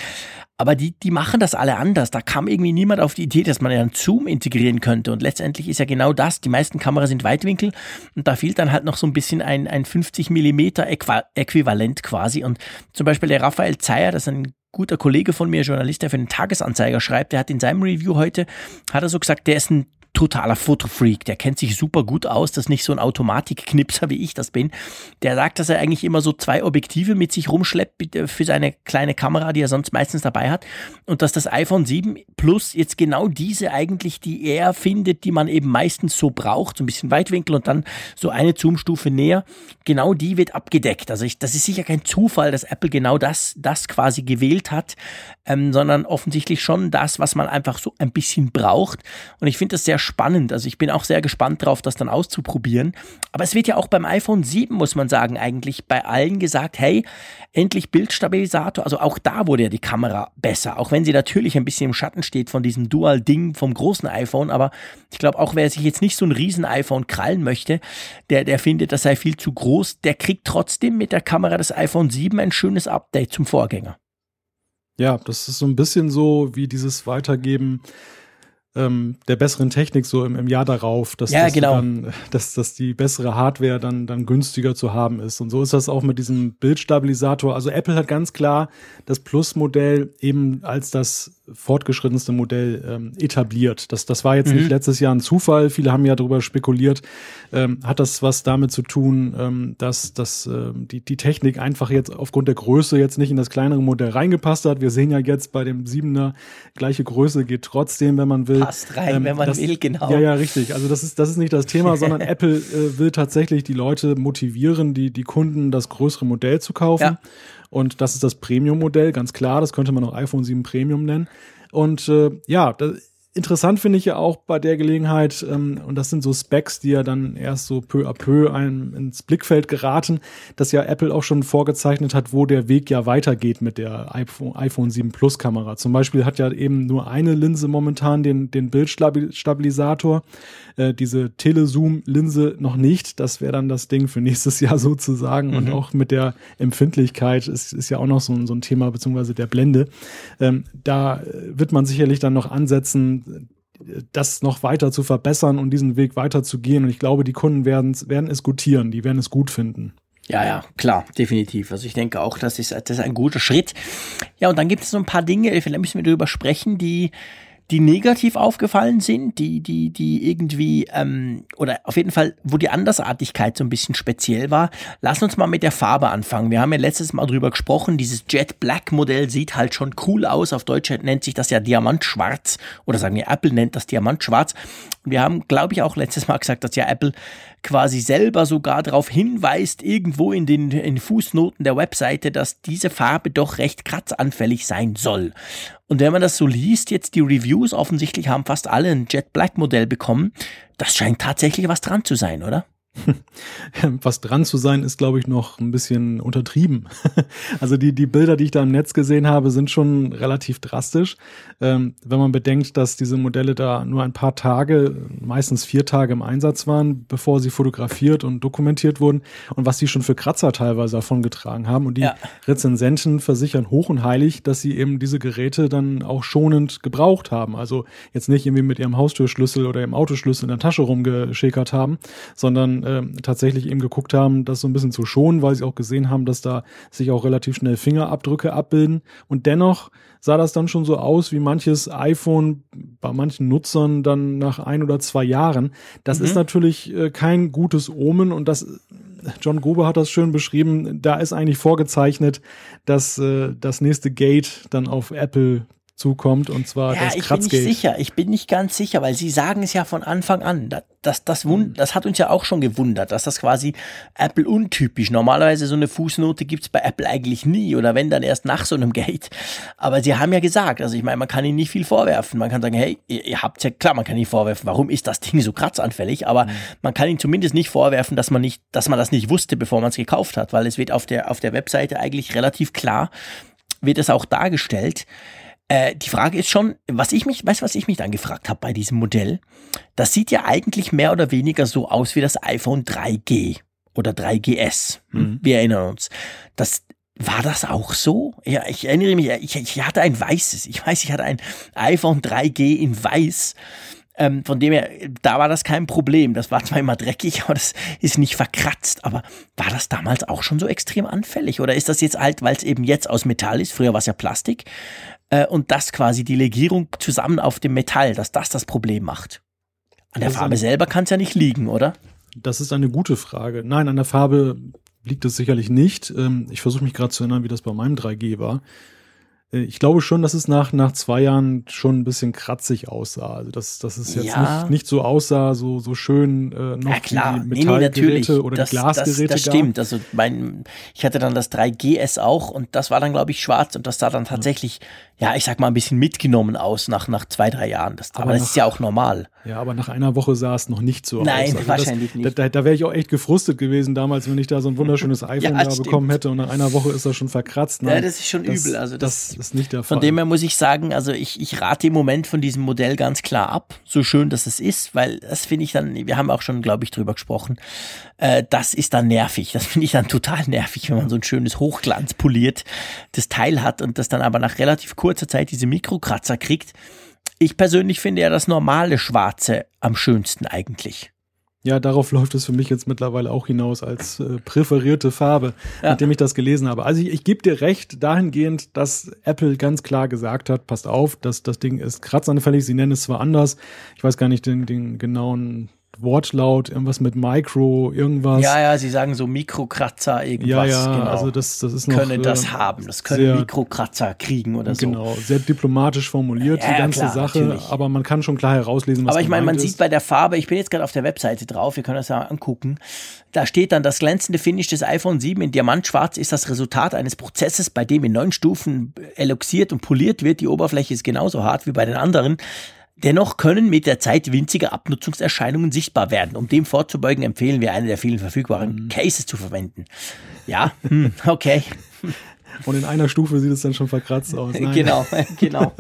Aber die, die machen das alle anders. Da kam irgendwie niemand auf die Idee, dass man ja einen Zoom integrieren könnte. Und letztendlich ist ja genau das. Die meisten Kameras sind Weitwinkel und da fehlt dann halt noch so ein bisschen ein, ein 50 Millimeter Äquivalent quasi. Und zum Beispiel der Raphael Zeyer, das ist ein guter Kollege von mir, Journalist, der für den Tagesanzeiger schreibt, der hat in seinem Review heute, hat er so gesagt, der ist ein totaler Fotofreak, der kennt sich super gut aus, das ist nicht so ein Automatikknipser, wie ich das bin. Der sagt, dass er eigentlich immer so zwei Objektive mit sich rumschleppt äh, für seine kleine Kamera, die er sonst meistens dabei hat. Und dass das iPhone 7 Plus jetzt genau diese eigentlich, die er findet, die man eben meistens so braucht, so ein bisschen Weitwinkel und dann so eine Zoomstufe näher, genau die wird abgedeckt. Also ich, das ist sicher kein Zufall, dass Apple genau das, das quasi gewählt hat, ähm, sondern offensichtlich schon das, was man einfach so ein bisschen braucht. Und ich finde das sehr spannend. Also ich bin auch sehr gespannt drauf, das dann auszuprobieren. Aber es wird ja auch beim iPhone 7, muss man sagen, eigentlich bei allen gesagt, hey, endlich Bildstabilisator. Also auch da wurde ja die Kamera besser, auch wenn sie natürlich ein bisschen im Schatten steht von diesem Dual-Ding vom großen iPhone. Aber ich glaube, auch wer sich jetzt nicht so ein riesen iPhone krallen möchte, der, der findet, das sei viel zu groß, der kriegt trotzdem mit der Kamera des iPhone 7 ein schönes Update zum Vorgänger. Ja, das ist so ein bisschen so wie dieses Weitergeben ähm, der besseren Technik so im, im Jahr darauf, dass, ja, dass, genau. dann, dass, dass die bessere Hardware dann, dann günstiger zu haben ist. Und so ist das auch mit diesem Bildstabilisator. Also Apple hat ganz klar das Plus-Modell eben als das fortgeschrittenste Modell ähm, etabliert. Das, das war jetzt mhm. nicht letztes Jahr ein Zufall. Viele haben ja darüber spekuliert. Ähm, hat das was damit zu tun, ähm, dass, dass ähm, die, die Technik einfach jetzt aufgrund der Größe jetzt nicht in das kleinere Modell reingepasst hat? Wir sehen ja jetzt bei dem Siebener gleiche Größe geht trotzdem, wenn man will. Passt rein, ähm, wenn man das, will, genau. Ja, ja, richtig. Also das ist, das ist nicht das Thema, sondern Apple äh, will tatsächlich die Leute motivieren, die, die Kunden das größere Modell zu kaufen. Ja. Und das ist das Premium-Modell, ganz klar. Das könnte man auch iPhone 7 Premium nennen. Und äh, ja, das, interessant finde ich ja auch bei der Gelegenheit, ähm, und das sind so Specs, die ja dann erst so peu à peu einem ins Blickfeld geraten, dass ja Apple auch schon vorgezeichnet hat, wo der Weg ja weitergeht mit der iPhone, iPhone 7 Plus Kamera. Zum Beispiel hat ja eben nur eine Linse momentan den, den Bildstabilisator, äh, diese Telezoom-Linse noch nicht. Das wäre dann das Ding für nächstes Jahr sozusagen. Mhm. Und auch mit der Empfindlichkeit ist, ist ja auch noch so, so ein Thema, beziehungsweise der Blende. Ähm, da wird man sicherlich dann noch ansetzen, das noch weiter zu verbessern und diesen Weg weiter zu gehen. Und ich glaube, die Kunden werden, werden es gutieren, die werden es gut finden. Ja, ja, klar, definitiv. Also ich denke auch, das ist, das ist ein guter Schritt. Ja, und dann gibt es so ein paar Dinge, vielleicht müssen wir darüber sprechen, die die negativ aufgefallen sind, die, die, die irgendwie, ähm, oder auf jeden Fall, wo die Andersartigkeit so ein bisschen speziell war. Lass uns mal mit der Farbe anfangen. Wir haben ja letztes Mal drüber gesprochen, dieses Jet Black Modell sieht halt schon cool aus. Auf Deutsch nennt sich das ja Diamantschwarz oder sagen wir, Apple nennt das Diamantschwarz. Wir haben, glaube ich, auch letztes Mal gesagt, dass ja Apple quasi selber sogar darauf hinweist, irgendwo in den in Fußnoten der Webseite, dass diese Farbe doch recht kratzanfällig sein soll. Und wenn man das so liest, jetzt die Reviews, offensichtlich haben fast alle ein Jet Black Modell bekommen, das scheint tatsächlich was dran zu sein, oder? Was dran zu sein, ist, glaube ich, noch ein bisschen untertrieben. also die, die Bilder, die ich da im Netz gesehen habe, sind schon relativ drastisch. Ähm, wenn man bedenkt, dass diese Modelle da nur ein paar Tage, meistens vier Tage im Einsatz waren, bevor sie fotografiert und dokumentiert wurden und was die schon für Kratzer teilweise davon getragen haben. Und die ja. Rezensenten versichern hoch und heilig, dass sie eben diese Geräte dann auch schonend gebraucht haben. Also jetzt nicht irgendwie mit ihrem Haustürschlüssel oder ihrem Autoschlüssel in der Tasche rumgeschäkert haben, sondern äh, tatsächlich eben geguckt haben, das so ein bisschen zu schonen, weil sie auch gesehen haben, dass da sich auch relativ schnell Fingerabdrücke abbilden. Und dennoch sah das dann schon so aus wie manches iPhone bei manchen Nutzern dann nach ein oder zwei Jahren. Das mhm. ist natürlich äh, kein gutes Omen und das John Gruber hat das schön beschrieben. Da ist eigentlich vorgezeichnet, dass äh, das nächste Gate dann auf Apple zukommt und zwar ja, das Kratzgate. Ich bin nicht sicher, ich bin nicht ganz sicher, weil sie sagen es ja von Anfang an. Das, das, wund, hm. das hat uns ja auch schon gewundert, dass das quasi Apple untypisch. Normalerweise so eine Fußnote gibt's bei Apple eigentlich nie oder wenn dann erst nach so einem Gate. Aber sie haben ja gesagt, also ich meine, man kann ihnen nicht viel vorwerfen. Man kann sagen, hey, ihr, ihr habt ja, klar, man kann nicht vorwerfen, warum ist das Ding so kratzanfällig, aber mhm. man kann ihnen zumindest nicht vorwerfen, dass man nicht, dass man das nicht wusste, bevor man es gekauft hat, weil es wird auf der, auf der Webseite eigentlich relativ klar, wird es auch dargestellt. Äh, die Frage ist schon, was ich mich, weißt du, was ich mich dann gefragt habe bei diesem Modell? Das sieht ja eigentlich mehr oder weniger so aus wie das iPhone 3G oder 3GS. Hm, mhm. Wir erinnern uns. Das, war das auch so? Ja, ich erinnere mich, ich, ich hatte ein weißes, ich weiß, ich hatte ein iPhone 3G in weiß. Ähm, von dem her, da war das kein Problem. Das war zwar immer dreckig, aber das ist nicht verkratzt. Aber war das damals auch schon so extrem anfällig? Oder ist das jetzt alt, weil es eben jetzt aus Metall ist? Früher war es ja Plastik äh, und das quasi die Legierung zusammen auf dem Metall, dass das das Problem macht. An der Farbe selber kann es ja nicht liegen, oder? Das ist eine gute Frage. Nein, an der Farbe liegt es sicherlich nicht. Ähm, ich versuche mich gerade zu erinnern, wie das bei meinem 3G war. Äh, ich glaube schon, dass es nach, nach zwei Jahren schon ein bisschen kratzig aussah. Also dass, dass es jetzt ja. nicht, nicht so aussah, so, so schön äh, noch ja, klar. die Metallgeräte nee, nee, oder das, Glasgeräte. Das, das stimmt. Also mein, ich hatte dann das 3GS auch und das war dann, glaube ich, schwarz und das sah dann tatsächlich ja, ich sag mal, ein bisschen mitgenommen aus nach, nach zwei, drei Jahren. Das, aber, aber das nach, ist ja auch normal. Ja, aber nach einer Woche sah es noch nicht so Nein, aus. Nein, also wahrscheinlich das, nicht. Da, da, da wäre ich auch echt gefrustet gewesen damals, wenn ich da so ein wunderschönes iPhone ja, da stimmt. bekommen hätte und nach einer Woche ist das schon verkratzt. Nein, ja, das ist schon übel. Also das, das, ist nicht der Fall. Von dem her muss ich sagen, also ich, ich rate im Moment von diesem Modell ganz klar ab, so schön dass es ist, weil das finde ich dann, wir haben auch schon, glaube ich, drüber gesprochen, äh, das ist dann nervig. Das finde ich dann total nervig, wenn man so ein schönes Hochglanz poliert das Teil hat und das dann aber nach relativ kurzer Zeit diese Mikrokratzer kriegt. Ich persönlich finde ja das normale Schwarze am schönsten eigentlich. Ja, darauf läuft es für mich jetzt mittlerweile auch hinaus als äh, präferierte Farbe, ja. nachdem ich das gelesen habe. Also ich, ich gebe dir recht dahingehend, dass Apple ganz klar gesagt hat, passt auf, dass das Ding ist kratzanfällig. Sie nennen es zwar anders. Ich weiß gar nicht den, den genauen Wortlaut, irgendwas mit Micro, irgendwas. Ja, ja, sie sagen so Mikrokratzer, irgendwas. Ja, ja, genau. also das, das ist noch. Können das äh, haben, das können sehr, Mikrokratzer kriegen oder so. Genau, sehr diplomatisch formuliert, ja, die ganze klar, Sache, natürlich. aber man kann schon klar herauslesen, was Aber ich meine, man ist. sieht bei der Farbe, ich bin jetzt gerade auf der Webseite drauf, wir können das ja angucken, da steht dann, das glänzende Finish des iPhone 7 in Diamantschwarz ist das Resultat eines Prozesses, bei dem in neun Stufen eloxiert und poliert wird. Die Oberfläche ist genauso hart wie bei den anderen. Dennoch können mit der Zeit winzige Abnutzungserscheinungen sichtbar werden. Um dem vorzubeugen, empfehlen wir eine der vielen verfügbaren mhm. Cases zu verwenden. Ja, hm, okay. Und in einer Stufe sieht es dann schon verkratzt aus. Nein. Genau, genau.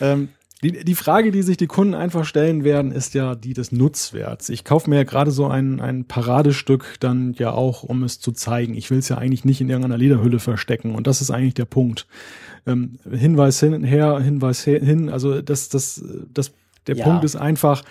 ähm, die, die Frage, die sich die Kunden einfach stellen werden, ist ja die des Nutzwerts. Ich kaufe mir ja gerade so ein, ein Paradestück dann ja auch, um es zu zeigen. Ich will es ja eigentlich nicht in irgendeiner Lederhülle verstecken. Und das ist eigentlich der Punkt. Ähm, Hinweis hin, her, Hinweis hin. Also das, das, das, der ja. Punkt ist einfach,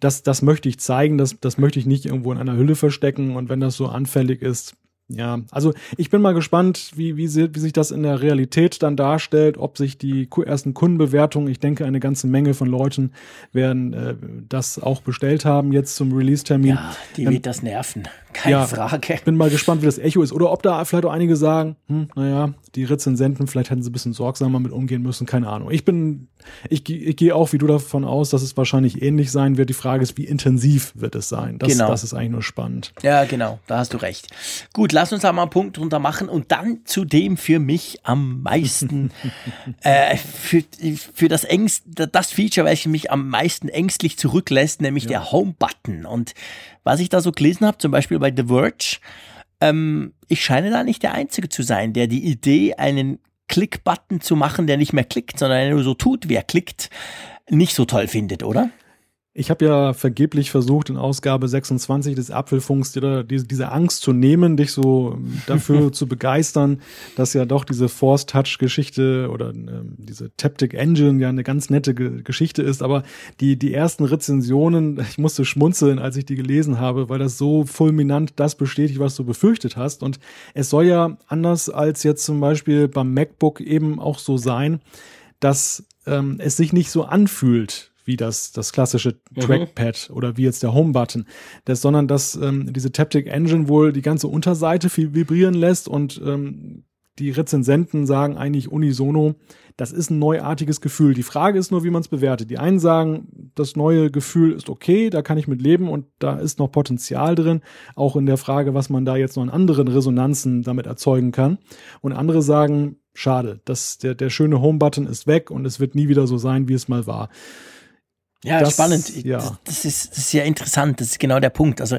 das, das möchte ich zeigen, das, das möchte ich nicht irgendwo in einer Hülle verstecken. Und wenn das so anfällig ist, ja, also ich bin mal gespannt, wie, wie, wie sich das in der Realität dann darstellt, ob sich die ersten Kundenbewertungen, ich denke, eine ganze Menge von Leuten werden äh, das auch bestellt haben jetzt zum Release-Termin. Ja, die ähm, wird das nerven, keine ja, Frage. Ich bin mal gespannt, wie das Echo ist. Oder ob da vielleicht auch einige sagen, hm, naja, die Rezensenten, vielleicht hätten sie ein bisschen sorgsamer mit umgehen müssen, keine Ahnung. Ich bin, ich, ich gehe auch wie du davon aus, dass es wahrscheinlich ähnlich sein wird. Die Frage ist, wie intensiv wird es sein? Das, genau. das ist eigentlich nur spannend. Ja, genau, da hast du recht. Gut, lass uns da mal einen Punkt drunter machen und dann zu dem für mich am meisten, äh, für, für das engst, das Feature, welches mich am meisten ängstlich zurücklässt, nämlich ja. der Home-Button. Und was ich da so gelesen habe, zum Beispiel bei The Verge, ähm, ich scheine da nicht der Einzige zu sein, der die Idee, einen Klick-Button zu machen, der nicht mehr klickt, sondern nur so tut, wer klickt, nicht so toll findet, oder? Ich habe ja vergeblich versucht, in Ausgabe 26 des Apfelfunks dir diese, diese Angst zu nehmen, dich so dafür zu begeistern, dass ja doch diese Force-Touch-Geschichte oder äh, diese Taptic Engine ja eine ganz nette Ge Geschichte ist. Aber die, die ersten Rezensionen, ich musste schmunzeln, als ich die gelesen habe, weil das so fulminant das bestätigt, was du befürchtet hast. Und es soll ja anders als jetzt zum Beispiel beim MacBook eben auch so sein, dass ähm, es sich nicht so anfühlt wie das, das klassische mhm. Trackpad mhm. oder wie jetzt der Home-Button, das, sondern dass ähm, diese Taptic Engine wohl die ganze Unterseite viel vibrieren lässt und ähm, die Rezensenten sagen eigentlich unisono, das ist ein neuartiges Gefühl. Die Frage ist nur, wie man es bewertet. Die einen sagen, das neue Gefühl ist okay, da kann ich mit leben und da ist noch Potenzial drin, auch in der Frage, was man da jetzt noch an anderen Resonanzen damit erzeugen kann. Und andere sagen, schade, das, der, der schöne Home-Button ist weg und es wird nie wieder so sein, wie es mal war. Ja, das, spannend. Ja. Das, das, ist, das ist ja interessant. Das ist genau der Punkt. Also,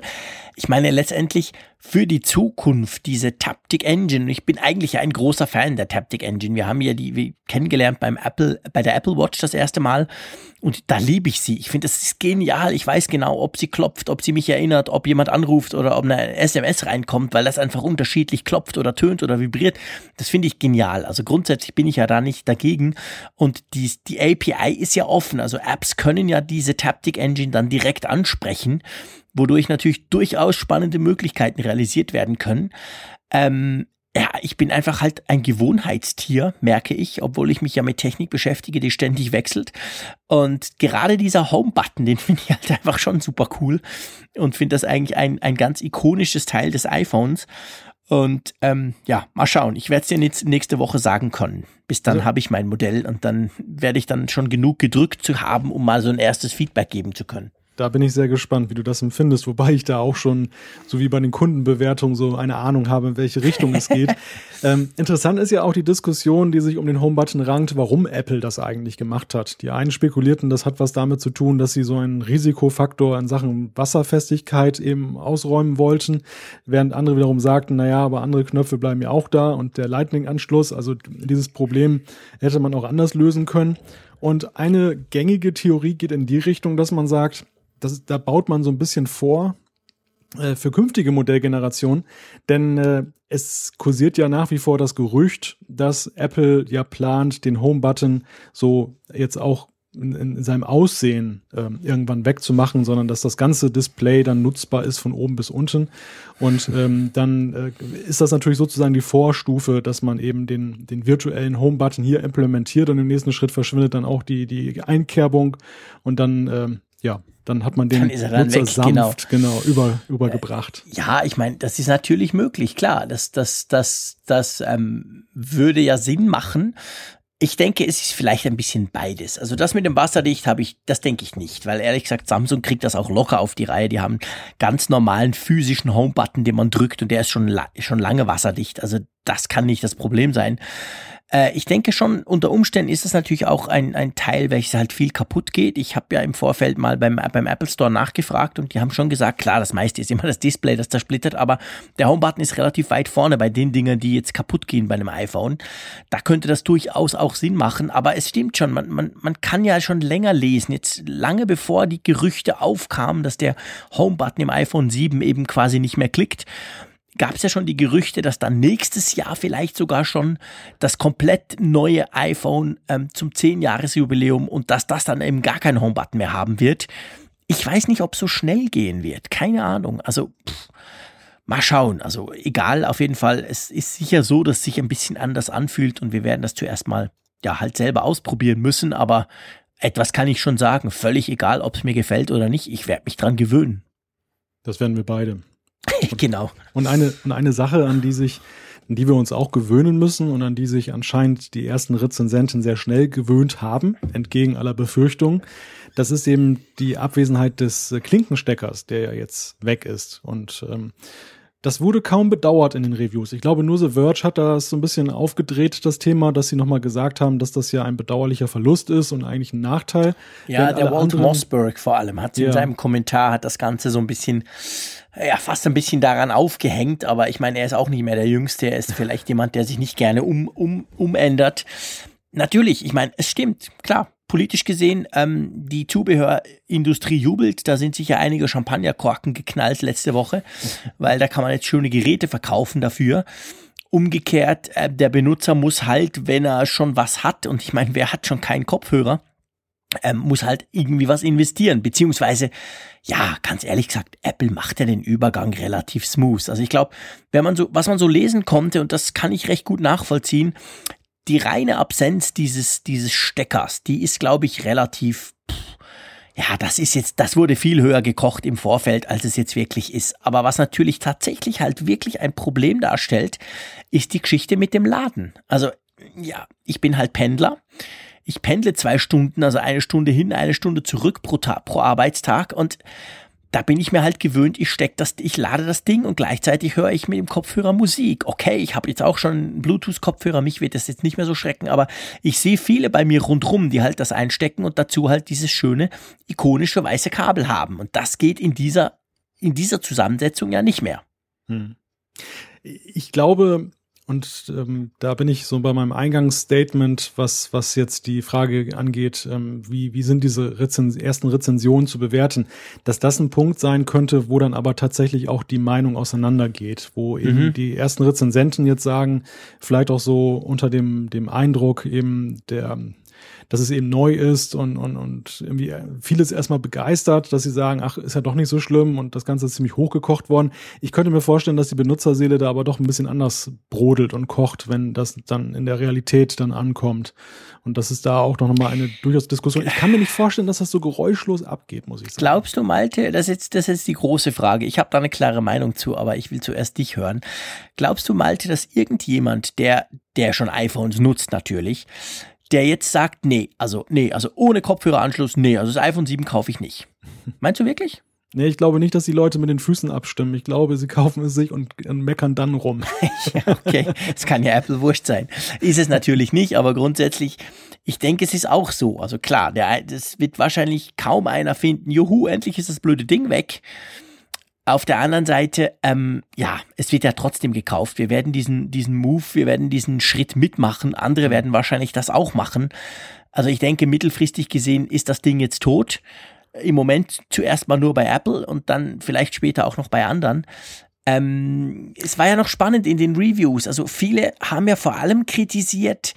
ich meine, letztendlich für die Zukunft diese Taptic Engine. Ich bin eigentlich ein großer Fan der Taptic Engine. Wir haben ja die kennengelernt beim Apple, bei der Apple Watch das erste Mal. Und da liebe ich sie. Ich finde, das ist genial. Ich weiß genau, ob sie klopft, ob sie mich erinnert, ob jemand anruft oder ob eine SMS reinkommt, weil das einfach unterschiedlich klopft oder tönt oder vibriert. Das finde ich genial. Also grundsätzlich bin ich ja da nicht dagegen. Und die, die API ist ja offen. Also Apps können ja diese Taptic Engine dann direkt ansprechen wodurch natürlich durchaus spannende Möglichkeiten realisiert werden können. Ähm, ja, ich bin einfach halt ein Gewohnheitstier, merke ich, obwohl ich mich ja mit Technik beschäftige, die ständig wechselt. Und gerade dieser Home-Button, den finde ich halt einfach schon super cool und finde das eigentlich ein, ein ganz ikonisches Teil des iPhones. Und ähm, ja, mal schauen. Ich werde es dir jetzt nächste Woche sagen können. Bis dann also, habe ich mein Modell und dann werde ich dann schon genug gedrückt zu haben, um mal so ein erstes Feedback geben zu können. Da bin ich sehr gespannt, wie du das empfindest, wobei ich da auch schon, so wie bei den Kundenbewertungen, so eine Ahnung habe, in welche Richtung es geht. ähm, interessant ist ja auch die Diskussion, die sich um den Home-Button rankt, warum Apple das eigentlich gemacht hat. Die einen spekulierten, das hat was damit zu tun, dass sie so einen Risikofaktor in Sachen Wasserfestigkeit eben ausräumen wollten, während andere wiederum sagten, naja, aber andere Knöpfe bleiben ja auch da und der Lightning-Anschluss, also dieses Problem hätte man auch anders lösen können. Und eine gängige Theorie geht in die Richtung, dass man sagt, das, da baut man so ein bisschen vor äh, für künftige Modellgenerationen, denn äh, es kursiert ja nach wie vor das Gerücht, dass Apple ja plant, den Home-Button so jetzt auch in, in seinem Aussehen äh, irgendwann wegzumachen, sondern dass das ganze Display dann nutzbar ist von oben bis unten. Und ähm, dann äh, ist das natürlich sozusagen die Vorstufe, dass man eben den, den virtuellen Home-Button hier implementiert und im nächsten Schritt verschwindet dann auch die, die Einkerbung und dann ähm, ja, dann hat man den Nutzer weg, sanft genau, genau über, übergebracht. Ja, ich meine, das ist natürlich möglich, klar. Das, das, das, das ähm, würde ja Sinn machen. Ich denke, es ist vielleicht ein bisschen beides. Also das mit dem Wasserdicht habe ich, das denke ich nicht, weil ehrlich gesagt, Samsung kriegt das auch locker auf die Reihe. Die haben ganz normalen physischen Home-Button, den man drückt und der ist schon, schon lange wasserdicht. Also das kann nicht das Problem sein. Äh, ich denke schon, unter Umständen ist es natürlich auch ein, ein Teil, welches halt viel kaputt geht. Ich habe ja im Vorfeld mal beim, beim Apple Store nachgefragt und die haben schon gesagt, klar, das meiste ist immer das Display, das zersplittert, aber der Homebutton ist relativ weit vorne bei den Dingen, die jetzt kaputt gehen bei einem iPhone. Da könnte das durchaus auch Sinn machen, aber es stimmt schon, man, man, man kann ja schon länger lesen, jetzt lange bevor die Gerüchte aufkamen, dass der Homebutton im iPhone 7 eben quasi nicht mehr klickt gab es ja schon die Gerüchte, dass dann nächstes Jahr vielleicht sogar schon das komplett neue iPhone ähm, zum 10-Jahres-Jubiläum und dass das dann eben gar keinen Homebutton mehr haben wird. Ich weiß nicht, ob es so schnell gehen wird. Keine Ahnung. Also, pff, mal schauen. Also, egal, auf jeden Fall. Es ist sicher so, dass es sich ein bisschen anders anfühlt und wir werden das zuerst mal, ja, halt selber ausprobieren müssen. Aber etwas kann ich schon sagen. Völlig egal, ob es mir gefällt oder nicht. Ich werde mich dran gewöhnen. Das werden wir beide. genau. Und eine, und eine Sache, an die sich, an die wir uns auch gewöhnen müssen und an die sich anscheinend die ersten Rezensenten sehr schnell gewöhnt haben, entgegen aller Befürchtungen, das ist eben die Abwesenheit des Klinkensteckers, der ja jetzt weg ist. Und ähm, das wurde kaum bedauert in den Reviews. Ich glaube, nur The Verge hat das so ein bisschen aufgedreht, das Thema, dass sie nochmal gesagt haben, dass das ja ein bedauerlicher Verlust ist und eigentlich ein Nachteil. Ja, der Walt Mossberg vor allem hat ja. in seinem Kommentar hat das Ganze so ein bisschen ja, fast ein bisschen daran aufgehängt, aber ich meine, er ist auch nicht mehr der Jüngste, er ist vielleicht jemand, der sich nicht gerne um, um, umändert. Natürlich, ich meine, es stimmt, klar, politisch gesehen, ähm, die Zubehörindustrie jubelt. Da sind sicher einige Champagnerkorken geknallt letzte Woche, weil da kann man jetzt schöne Geräte verkaufen dafür. Umgekehrt, äh, der Benutzer muss halt, wenn er schon was hat, und ich meine, wer hat schon keinen Kopfhörer, ähm, muss halt irgendwie was investieren. Beziehungsweise, ja, ganz ehrlich gesagt, Apple macht ja den Übergang relativ smooth. Also ich glaube, wenn man so, was man so lesen konnte, und das kann ich recht gut nachvollziehen, die reine Absenz dieses, dieses Steckers, die ist, glaube ich, relativ, ja, das ist jetzt, das wurde viel höher gekocht im Vorfeld, als es jetzt wirklich ist. Aber was natürlich tatsächlich halt wirklich ein Problem darstellt, ist die Geschichte mit dem Laden. Also, ja, ich bin halt Pendler. Ich pendle zwei Stunden, also eine Stunde hin, eine Stunde zurück pro, pro Arbeitstag und da bin ich mir halt gewöhnt, ich steck das, ich lade das Ding und gleichzeitig höre ich mit dem Kopfhörer Musik. Okay, ich habe jetzt auch schon einen Bluetooth-Kopfhörer, mich wird das jetzt nicht mehr so schrecken, aber ich sehe viele bei mir rundrum, die halt das einstecken und dazu halt dieses schöne, ikonische weiße Kabel haben. Und das geht in dieser, in dieser Zusammensetzung ja nicht mehr. Hm. Ich glaube, und ähm, da bin ich so bei meinem Eingangsstatement, was, was jetzt die Frage angeht, ähm, wie, wie sind diese Rezens ersten Rezensionen zu bewerten, dass das ein Punkt sein könnte, wo dann aber tatsächlich auch die Meinung auseinandergeht, wo eben mhm. die ersten Rezensenten jetzt sagen, vielleicht auch so unter dem, dem Eindruck eben der dass es eben neu ist und, und, und irgendwie vieles erstmal begeistert, dass sie sagen, ach, ist ja doch nicht so schlimm und das Ganze ist ziemlich hochgekocht worden. Ich könnte mir vorstellen, dass die Benutzerseele da aber doch ein bisschen anders brodelt und kocht, wenn das dann in der Realität dann ankommt. Und das ist da auch noch mal eine durchaus Diskussion. Ich kann mir nicht vorstellen, dass das so geräuschlos abgeht, muss ich sagen. Glaubst du, Malte, das ist jetzt, das ist jetzt die große Frage. Ich habe da eine klare Meinung zu, aber ich will zuerst dich hören. Glaubst du, Malte, dass irgendjemand, der, der schon iPhones nutzt natürlich, der jetzt sagt, nee, also nee, also ohne Kopfhöreranschluss, nee, also das iPhone 7 kaufe ich nicht. Meinst du wirklich? Nee, ich glaube nicht, dass die Leute mit den Füßen abstimmen. Ich glaube, sie kaufen es sich und, meckern dann rum. okay, es kann ja Apple wurscht sein. Ist es natürlich nicht, aber grundsätzlich, ich denke, es ist auch so. Also klar, der, das wird wahrscheinlich kaum einer finden. Juhu, endlich ist das blöde Ding weg. Auf der anderen Seite, ähm, ja, es wird ja trotzdem gekauft. Wir werden diesen, diesen Move, wir werden diesen Schritt mitmachen. Andere werden wahrscheinlich das auch machen. Also ich denke, mittelfristig gesehen ist das Ding jetzt tot. Im Moment zuerst mal nur bei Apple und dann vielleicht später auch noch bei anderen. Ähm, es war ja noch spannend in den Reviews. Also viele haben ja vor allem kritisiert,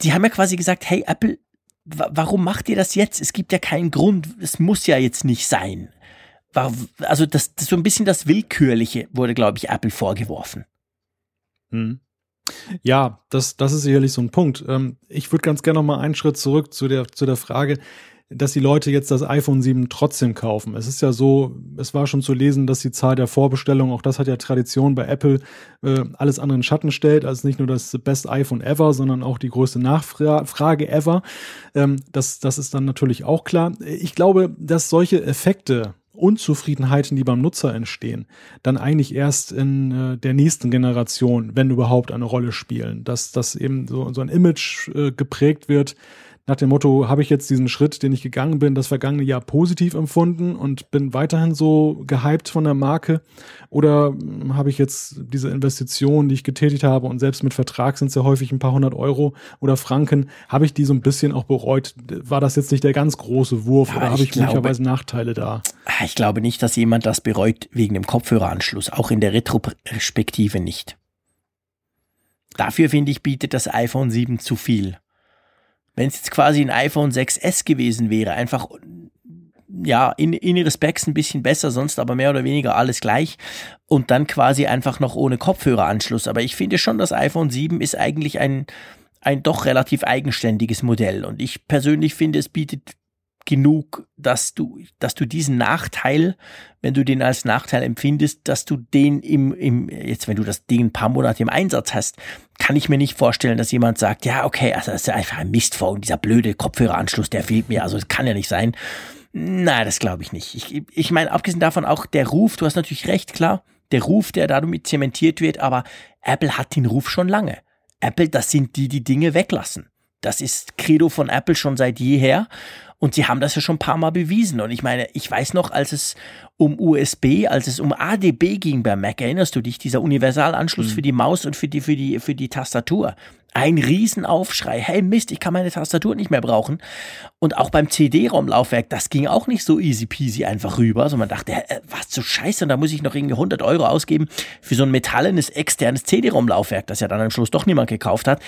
die haben ja quasi gesagt, hey Apple, warum macht ihr das jetzt? Es gibt ja keinen Grund, es muss ja jetzt nicht sein war, also das, das so ein bisschen das Willkürliche wurde, glaube ich, Apple vorgeworfen. Hm. Ja, das, das ist sicherlich so ein Punkt. Ähm, ich würde ganz gerne noch mal einen Schritt zurück zu der, zu der Frage, dass die Leute jetzt das iPhone 7 trotzdem kaufen. Es ist ja so, es war schon zu lesen, dass die Zahl der Vorbestellungen, auch das hat ja Tradition bei Apple, äh, alles andere in Schatten stellt, also nicht nur das Best iPhone ever, sondern auch die größte Nachfrage ever. Ähm, das, das ist dann natürlich auch klar. Ich glaube, dass solche Effekte Unzufriedenheiten, die beim Nutzer entstehen, dann eigentlich erst in äh, der nächsten Generation, wenn überhaupt, eine Rolle spielen. Dass, dass eben so, so ein Image äh, geprägt wird, nach dem Motto, habe ich jetzt diesen Schritt, den ich gegangen bin, das vergangene Jahr positiv empfunden und bin weiterhin so gehypt von der Marke? Oder hm, habe ich jetzt diese Investition, die ich getätigt habe und selbst mit Vertrag sind es ja häufig ein paar hundert Euro oder Franken, habe ich die so ein bisschen auch bereut? War das jetzt nicht der ganz große Wurf ja, oder habe ich, ich möglicherweise Nachteile da? Ich glaube nicht, dass jemand das bereut wegen dem Kopfhöreranschluss, auch in der Retrospektive nicht. Dafür finde ich, bietet das iPhone 7 zu viel. Wenn es jetzt quasi ein iPhone 6S gewesen wäre, einfach ja, in, in ihre Specs ein bisschen besser, sonst aber mehr oder weniger alles gleich und dann quasi einfach noch ohne Kopfhöreranschluss. Aber ich finde schon, das iPhone 7 ist eigentlich ein, ein doch relativ eigenständiges Modell und ich persönlich finde, es bietet genug, dass du, dass du diesen Nachteil, wenn du den als Nachteil empfindest, dass du den im, im, jetzt wenn du das Ding ein paar Monate im Einsatz hast, kann ich mir nicht vorstellen, dass jemand sagt, ja, okay, also das ist einfach ein Mistphone, dieser blöde Kopfhöreranschluss, der fehlt mir, also das kann ja nicht sein. Nein, das glaube ich nicht. Ich, ich meine, abgesehen davon auch der Ruf, du hast natürlich recht, klar, der Ruf, der damit zementiert wird, aber Apple hat den Ruf schon lange. Apple, das sind die, die Dinge weglassen. Das ist Credo von Apple schon seit jeher. Und sie haben das ja schon ein paar Mal bewiesen. Und ich meine, ich weiß noch, als es um USB, als es um ADB ging bei Mac, erinnerst du dich, dieser Universalanschluss mhm. für die Maus und für die, für die, für die Tastatur. Ein Riesenaufschrei. Hey Mist, ich kann meine Tastatur nicht mehr brauchen. Und auch beim CD-ROM-Laufwerk, das ging auch nicht so easy peasy einfach rüber. Also man dachte, äh, was zu scheiße, und da muss ich noch irgendwie 100 Euro ausgeben für so ein metallenes externes CD-ROM-Laufwerk, das ja dann am Schluss doch niemand gekauft hat.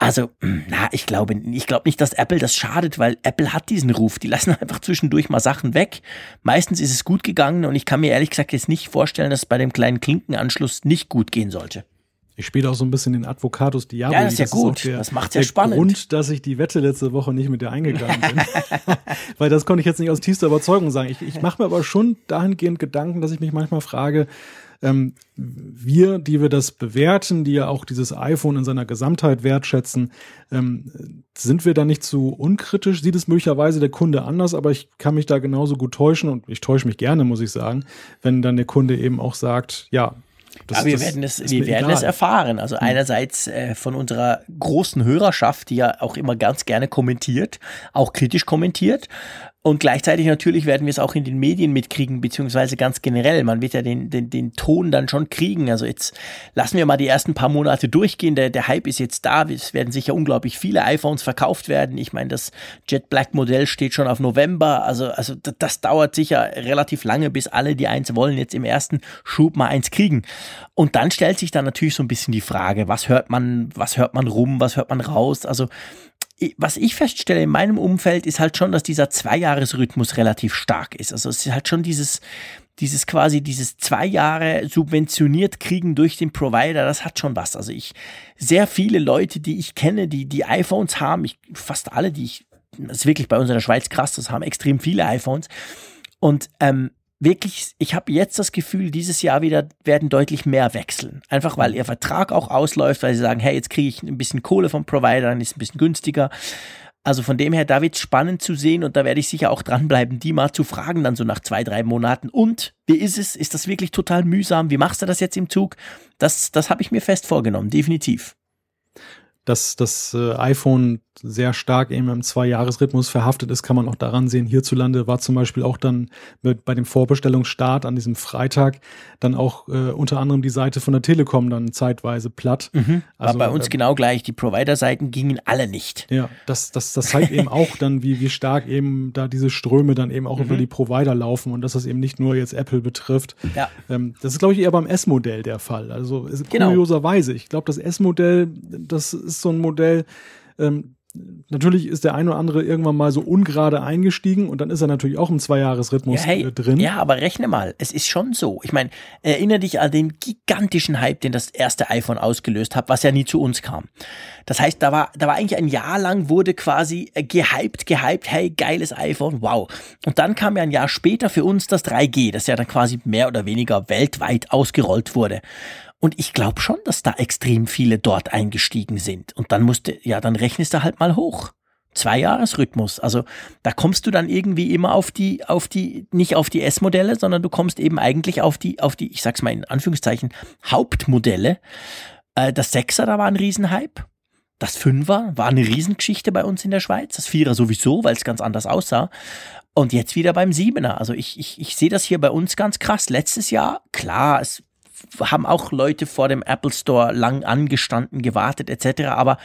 Also, na, ich glaube, ich glaube nicht, dass Apple das schadet, weil Apple hat diesen Ruf. Die lassen einfach zwischendurch mal Sachen weg. Meistens ist es gut gegangen und ich kann mir ehrlich gesagt jetzt nicht vorstellen, dass es bei dem kleinen Klinkenanschluss nicht gut gehen sollte. Ich spiele auch so ein bisschen den Advocatus Diaboli. Ja, das ist ja das gut. Ist der, das macht ja spannend. Grund, dass ich die Wette letzte Woche nicht mit dir eingegangen bin. Weil das konnte ich jetzt nicht aus tiefster Überzeugung sagen. Ich, ich mache mir aber schon dahingehend Gedanken, dass ich mich manchmal frage, ähm, wir, die wir das bewerten, die ja auch dieses iPhone in seiner Gesamtheit wertschätzen, ähm, sind wir da nicht zu unkritisch? Sieht es möglicherweise der Kunde anders, aber ich kann mich da genauso gut täuschen und ich täusche mich gerne, muss ich sagen, wenn dann der Kunde eben auch sagt, ja, das, Aber wir werden es, wir werden es erfahren. Also hm. einerseits äh, von unserer großen Hörerschaft, die ja auch immer ganz gerne kommentiert, auch kritisch kommentiert. Und gleichzeitig natürlich werden wir es auch in den Medien mitkriegen, beziehungsweise ganz generell. Man wird ja den, den, den Ton dann schon kriegen. Also jetzt lassen wir mal die ersten paar Monate durchgehen. Der, der Hype ist jetzt da. Es werden sicher unglaublich viele iPhones verkauft werden. Ich meine, das Jet Black Modell steht schon auf November. Also, also das, dauert sicher relativ lange, bis alle, die eins wollen, jetzt im ersten Schub mal eins kriegen. Und dann stellt sich dann natürlich so ein bisschen die Frage, was hört man, was hört man rum, was hört man raus? Also was ich feststelle in meinem Umfeld ist halt schon, dass dieser Zweijahresrhythmus relativ stark ist. Also es ist halt schon dieses, dieses quasi dieses zwei Jahre subventioniert kriegen durch den Provider, das hat schon was. Also ich, sehr viele Leute, die ich kenne, die, die iPhones haben, ich, fast alle, die ich, das ist wirklich bei uns in der Schweiz krass, das haben extrem viele iPhones. Und ähm, wirklich, ich habe jetzt das Gefühl, dieses Jahr wieder werden deutlich mehr wechseln. Einfach weil ihr Vertrag auch ausläuft, weil sie sagen, hey, jetzt kriege ich ein bisschen Kohle vom Provider, dann ist es ein bisschen günstiger. Also von dem her, da wird es spannend zu sehen und da werde ich sicher auch dranbleiben, die mal zu fragen, dann so nach zwei, drei Monaten. Und wie ist es? Ist das wirklich total mühsam? Wie machst du das jetzt im Zug? Das, das habe ich mir fest vorgenommen, definitiv dass das äh, iPhone sehr stark eben im Zwei-Jahres-Rhythmus verhaftet ist, kann man auch daran sehen. Hierzulande war zum Beispiel auch dann mit, bei dem Vorbestellungsstart an diesem Freitag dann auch äh, unter anderem die Seite von der Telekom dann zeitweise platt. Mhm. Also, war bei uns äh, genau gleich. Die Provider-Seiten gingen alle nicht. Ja, das, das, das zeigt eben auch dann, wie, wie stark eben da diese Ströme dann eben auch mhm. über die Provider laufen und dass das eben nicht nur jetzt Apple betrifft. Ja. Ähm, das ist, glaube ich, eher beim S-Modell der Fall. Also genau. kurioserweise. Ich glaube, das S-Modell, das ist so ein Modell, ähm, natürlich ist der ein oder andere irgendwann mal so ungerade eingestiegen und dann ist er natürlich auch im Zweijahresrhythmus Ja, hey, äh, drin. ja, aber rechne mal, es ist schon so. Ich meine, erinnere dich an den gigantischen Hype, den das erste iPhone ausgelöst hat, was ja nie zu uns kam. Das heißt, da war, da war eigentlich ein Jahr lang wurde quasi äh, gehypt, gehypt, hey, geiles iPhone, wow. Und dann kam ja ein Jahr später für uns das 3G, das ja dann quasi mehr oder weniger weltweit ausgerollt wurde. Und ich glaube schon, dass da extrem viele dort eingestiegen sind. Und dann musste, ja, dann rechnest du halt mal hoch. Zwei-Jahres-Rhythmus. Also da kommst du dann irgendwie immer auf die, auf die, nicht auf die S-Modelle, sondern du kommst eben eigentlich auf die, auf die, ich sag's mal in Anführungszeichen, Hauptmodelle. Äh, das Sechser, da war ein Riesenhype. Das Fünfer war eine Riesengeschichte bei uns in der Schweiz. Das Vierer sowieso, weil es ganz anders aussah. Und jetzt wieder beim Siebener. Also ich, ich, ich sehe das hier bei uns ganz krass. Letztes Jahr, klar, es haben auch Leute vor dem Apple Store lang angestanden, gewartet etc. Aber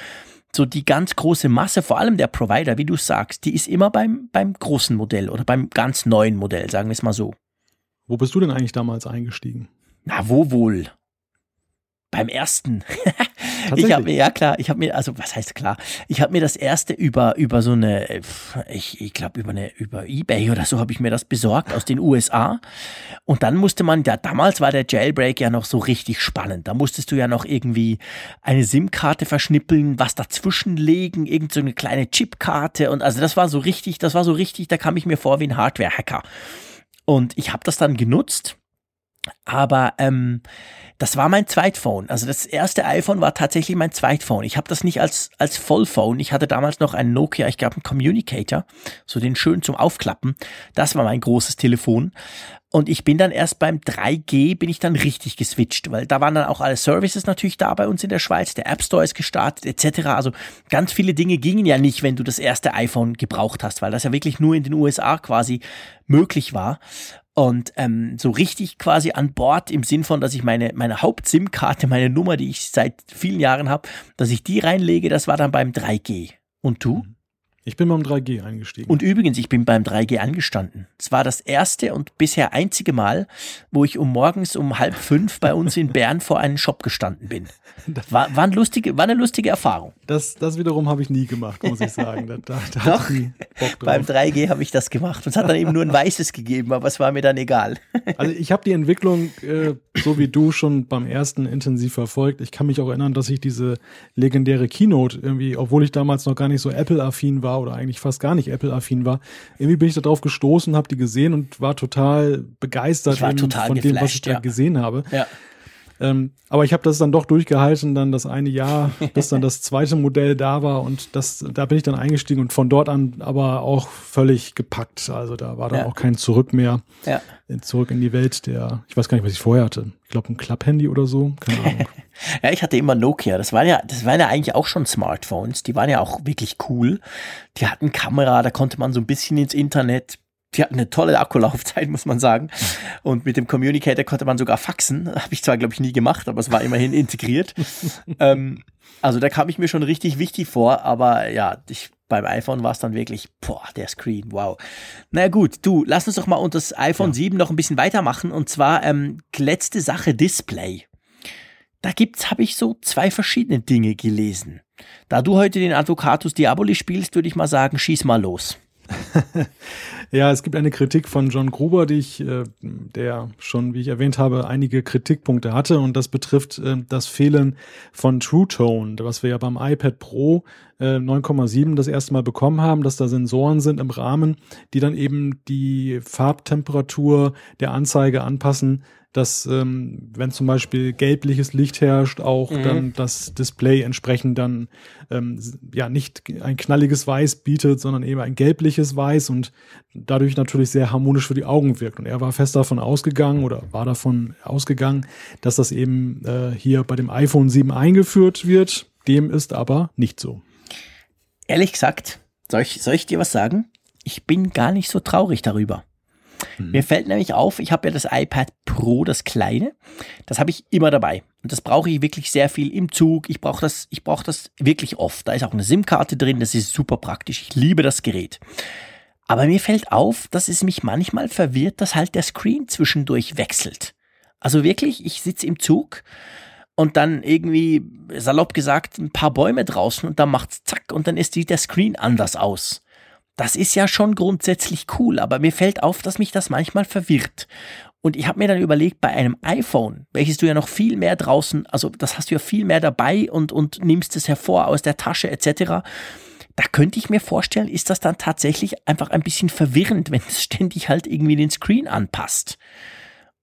so die ganz große Masse, vor allem der Provider, wie du sagst, die ist immer beim, beim großen Modell oder beim ganz neuen Modell, sagen wir es mal so. Wo bist du denn eigentlich damals eingestiegen? Na, wo wohl? Beim ersten. ich habe mir, ja klar, ich habe mir, also was heißt klar, ich habe mir das erste über, über so eine, äh, ich, ich glaube über eine, über Ebay oder so habe ich mir das besorgt aus den USA. Und dann musste man, ja, damals war der Jailbreak ja noch so richtig spannend. Da musstest du ja noch irgendwie eine SIM-Karte verschnippeln, was dazwischen legen, irgend so eine kleine Chipkarte und also das war so richtig, das war so richtig, da kam ich mir vor wie ein Hardware-Hacker. Und ich habe das dann genutzt aber ähm, das war mein Zweitphone. Also das erste iPhone war tatsächlich mein Zweitphone. Ich habe das nicht als, als Vollphone. Ich hatte damals noch einen Nokia, ich glaube einen Communicator, so den schön zum Aufklappen. Das war mein großes Telefon. Und ich bin dann erst beim 3G bin ich dann richtig geswitcht, weil da waren dann auch alle Services natürlich da bei uns in der Schweiz. Der App Store ist gestartet etc. Also ganz viele Dinge gingen ja nicht, wenn du das erste iPhone gebraucht hast, weil das ja wirklich nur in den USA quasi möglich war. Und ähm, so richtig quasi an Bord im Sinn von, dass ich meine, meine Haupt-SIM-Karte, meine Nummer, die ich seit vielen Jahren habe, dass ich die reinlege, das war dann beim 3G. Und du? Ich bin beim 3G eingestiegen. Und übrigens, ich bin beim 3G angestanden. Es war das erste und bisher einzige Mal, wo ich um morgens um halb fünf bei uns in Bern vor einem Shop gestanden bin. War, war, eine, lustige, war eine lustige Erfahrung. das, das wiederum habe ich nie gemacht, muss ich sagen. Da, da, da Doch. Beim 3G habe ich das gemacht. Und es hat dann eben nur ein weißes gegeben, aber es war mir dann egal. Also ich habe die Entwicklung, äh, so wie du, schon beim ersten intensiv verfolgt. Ich kann mich auch erinnern, dass ich diese legendäre Keynote irgendwie, obwohl ich damals noch gar nicht so Apple-affin war oder eigentlich fast gar nicht Apple-affin war, irgendwie bin ich da drauf gestoßen, habe die gesehen und war total begeistert war total von dem, was ich da ja. gesehen habe. Ja. Ähm, aber ich habe das dann doch durchgehalten, dann das eine Jahr, bis dann das zweite Modell da war und das, da bin ich dann eingestiegen und von dort an aber auch völlig gepackt. Also da war dann Ja. auch kein Zurück mehr Ja. zurück in die Welt der, ich weiß gar nicht, was ich vorher hatte. Ich glaube ein Klapphandy oder so, keine Ahnung. Ja, ich hatte immer Nokia. Das waren ja, das waren ja eigentlich auch schon Smartphones. Die waren ja auch wirklich cool. Die hatten Kamera, da konnte man so ein bisschen ins Internet. Die hatten eine tolle Akkulaufzeit, muss man sagen. Und mit dem Communicator konnte man sogar faxen. Habe ich zwar, glaube ich, nie gemacht, aber es war immerhin integriert. ähm, also da kam ich mir schon richtig wichtig vor, aber ja, ich, beim iPhone war es dann wirklich, boah, der Screen, wow. Na gut, du, lass uns doch mal unter das iPhone 7 noch ein bisschen weitermachen. Und zwar ähm, letzte Sache Display. Da gibt's, habe ich so zwei verschiedene Dinge gelesen. Da du heute den Advocatus Diaboli spielst, würde ich mal sagen, schieß mal los. Ja, es gibt eine Kritik von John Gruber, die ich, äh, der schon, wie ich erwähnt habe, einige Kritikpunkte hatte und das betrifft äh, das Fehlen von True Tone, was wir ja beim iPad Pro äh, 9,7 das erste Mal bekommen haben, dass da Sensoren sind im Rahmen, die dann eben die Farbtemperatur der Anzeige anpassen, dass ähm, wenn zum Beispiel gelbliches Licht herrscht, auch dann das Display entsprechend dann ähm, ja nicht ein knalliges Weiß bietet, sondern eben ein gelbliches Weiß und dadurch natürlich sehr harmonisch für die Augen wirkt. Und er war fest davon ausgegangen oder war davon ausgegangen, dass das eben äh, hier bei dem iPhone 7 eingeführt wird. Dem ist aber nicht so. Ehrlich gesagt, soll ich, soll ich dir was sagen? Ich bin gar nicht so traurig darüber. Mir fällt nämlich auf, ich habe ja das iPad Pro, das kleine. Das habe ich immer dabei. Und das brauche ich wirklich sehr viel im Zug. Ich brauche das, ich das wirklich oft. Da ist auch eine SIM-Karte drin. Das ist super praktisch. Ich liebe das Gerät. Aber mir fällt auf, dass es mich manchmal verwirrt, dass halt der Screen zwischendurch wechselt. Also wirklich, ich sitze im Zug und dann irgendwie, salopp gesagt, ein paar Bäume draußen und dann macht's zack und dann ist die, der Screen anders aus. Das ist ja schon grundsätzlich cool, aber mir fällt auf, dass mich das manchmal verwirrt. Und ich habe mir dann überlegt, bei einem iPhone, welches du ja noch viel mehr draußen, also das hast du ja viel mehr dabei und, und nimmst es hervor aus der Tasche etc., da könnte ich mir vorstellen, ist das dann tatsächlich einfach ein bisschen verwirrend, wenn es ständig halt irgendwie den Screen anpasst.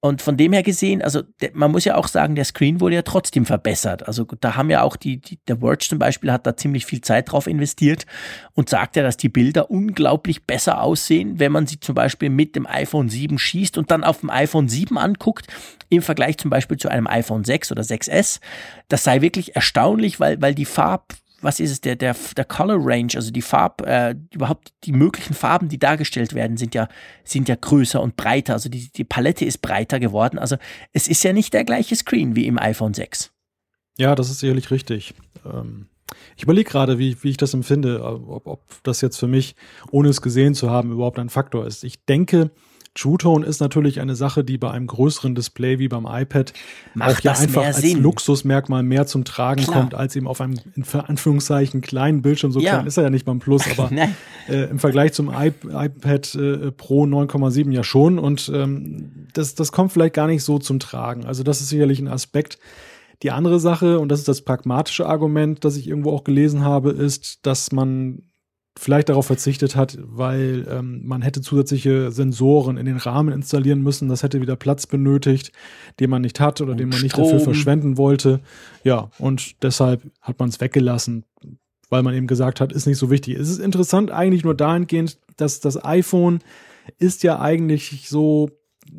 Und von dem her gesehen, also man muss ja auch sagen, der Screen wurde ja trotzdem verbessert. Also da haben ja auch die, die der Verge zum Beispiel hat da ziemlich viel Zeit drauf investiert und sagt ja, dass die Bilder unglaublich besser aussehen, wenn man sie zum Beispiel mit dem iPhone 7 schießt und dann auf dem iPhone 7 anguckt, im Vergleich zum Beispiel zu einem iPhone 6 oder 6S. Das sei wirklich erstaunlich, weil, weil die Farb, was ist es, der, der, der Color Range, also die Farb, äh, überhaupt die möglichen Farben, die dargestellt werden, sind ja, sind ja größer und breiter. Also die, die Palette ist breiter geworden. Also es ist ja nicht der gleiche Screen wie im iPhone 6. Ja, das ist sicherlich richtig. Ähm, ich überlege gerade, wie, wie ich das empfinde, ob, ob das jetzt für mich, ohne es gesehen zu haben, überhaupt ein Faktor ist. Ich denke, True Tone ist natürlich eine Sache, die bei einem größeren Display wie beim iPad Macht auch ja einfach als Sinn. Luxusmerkmal mehr zum Tragen Klar. kommt, als eben auf einem in Anführungszeichen kleinen Bildschirm. So ja. klein ist er ja nicht beim Plus, aber äh, im Vergleich zum I iPad äh, Pro 9,7 ja schon. Und ähm, das, das kommt vielleicht gar nicht so zum Tragen. Also das ist sicherlich ein Aspekt. Die andere Sache, und das ist das pragmatische Argument, das ich irgendwo auch gelesen habe, ist, dass man vielleicht darauf verzichtet hat, weil ähm, man hätte zusätzliche Sensoren in den Rahmen installieren müssen. Das hätte wieder Platz benötigt, den man nicht hat oder und den man nicht dafür verschwenden wollte. Ja, und deshalb hat man es weggelassen, weil man eben gesagt hat, ist nicht so wichtig. Es ist interessant eigentlich nur dahingehend, dass das iPhone ist ja eigentlich so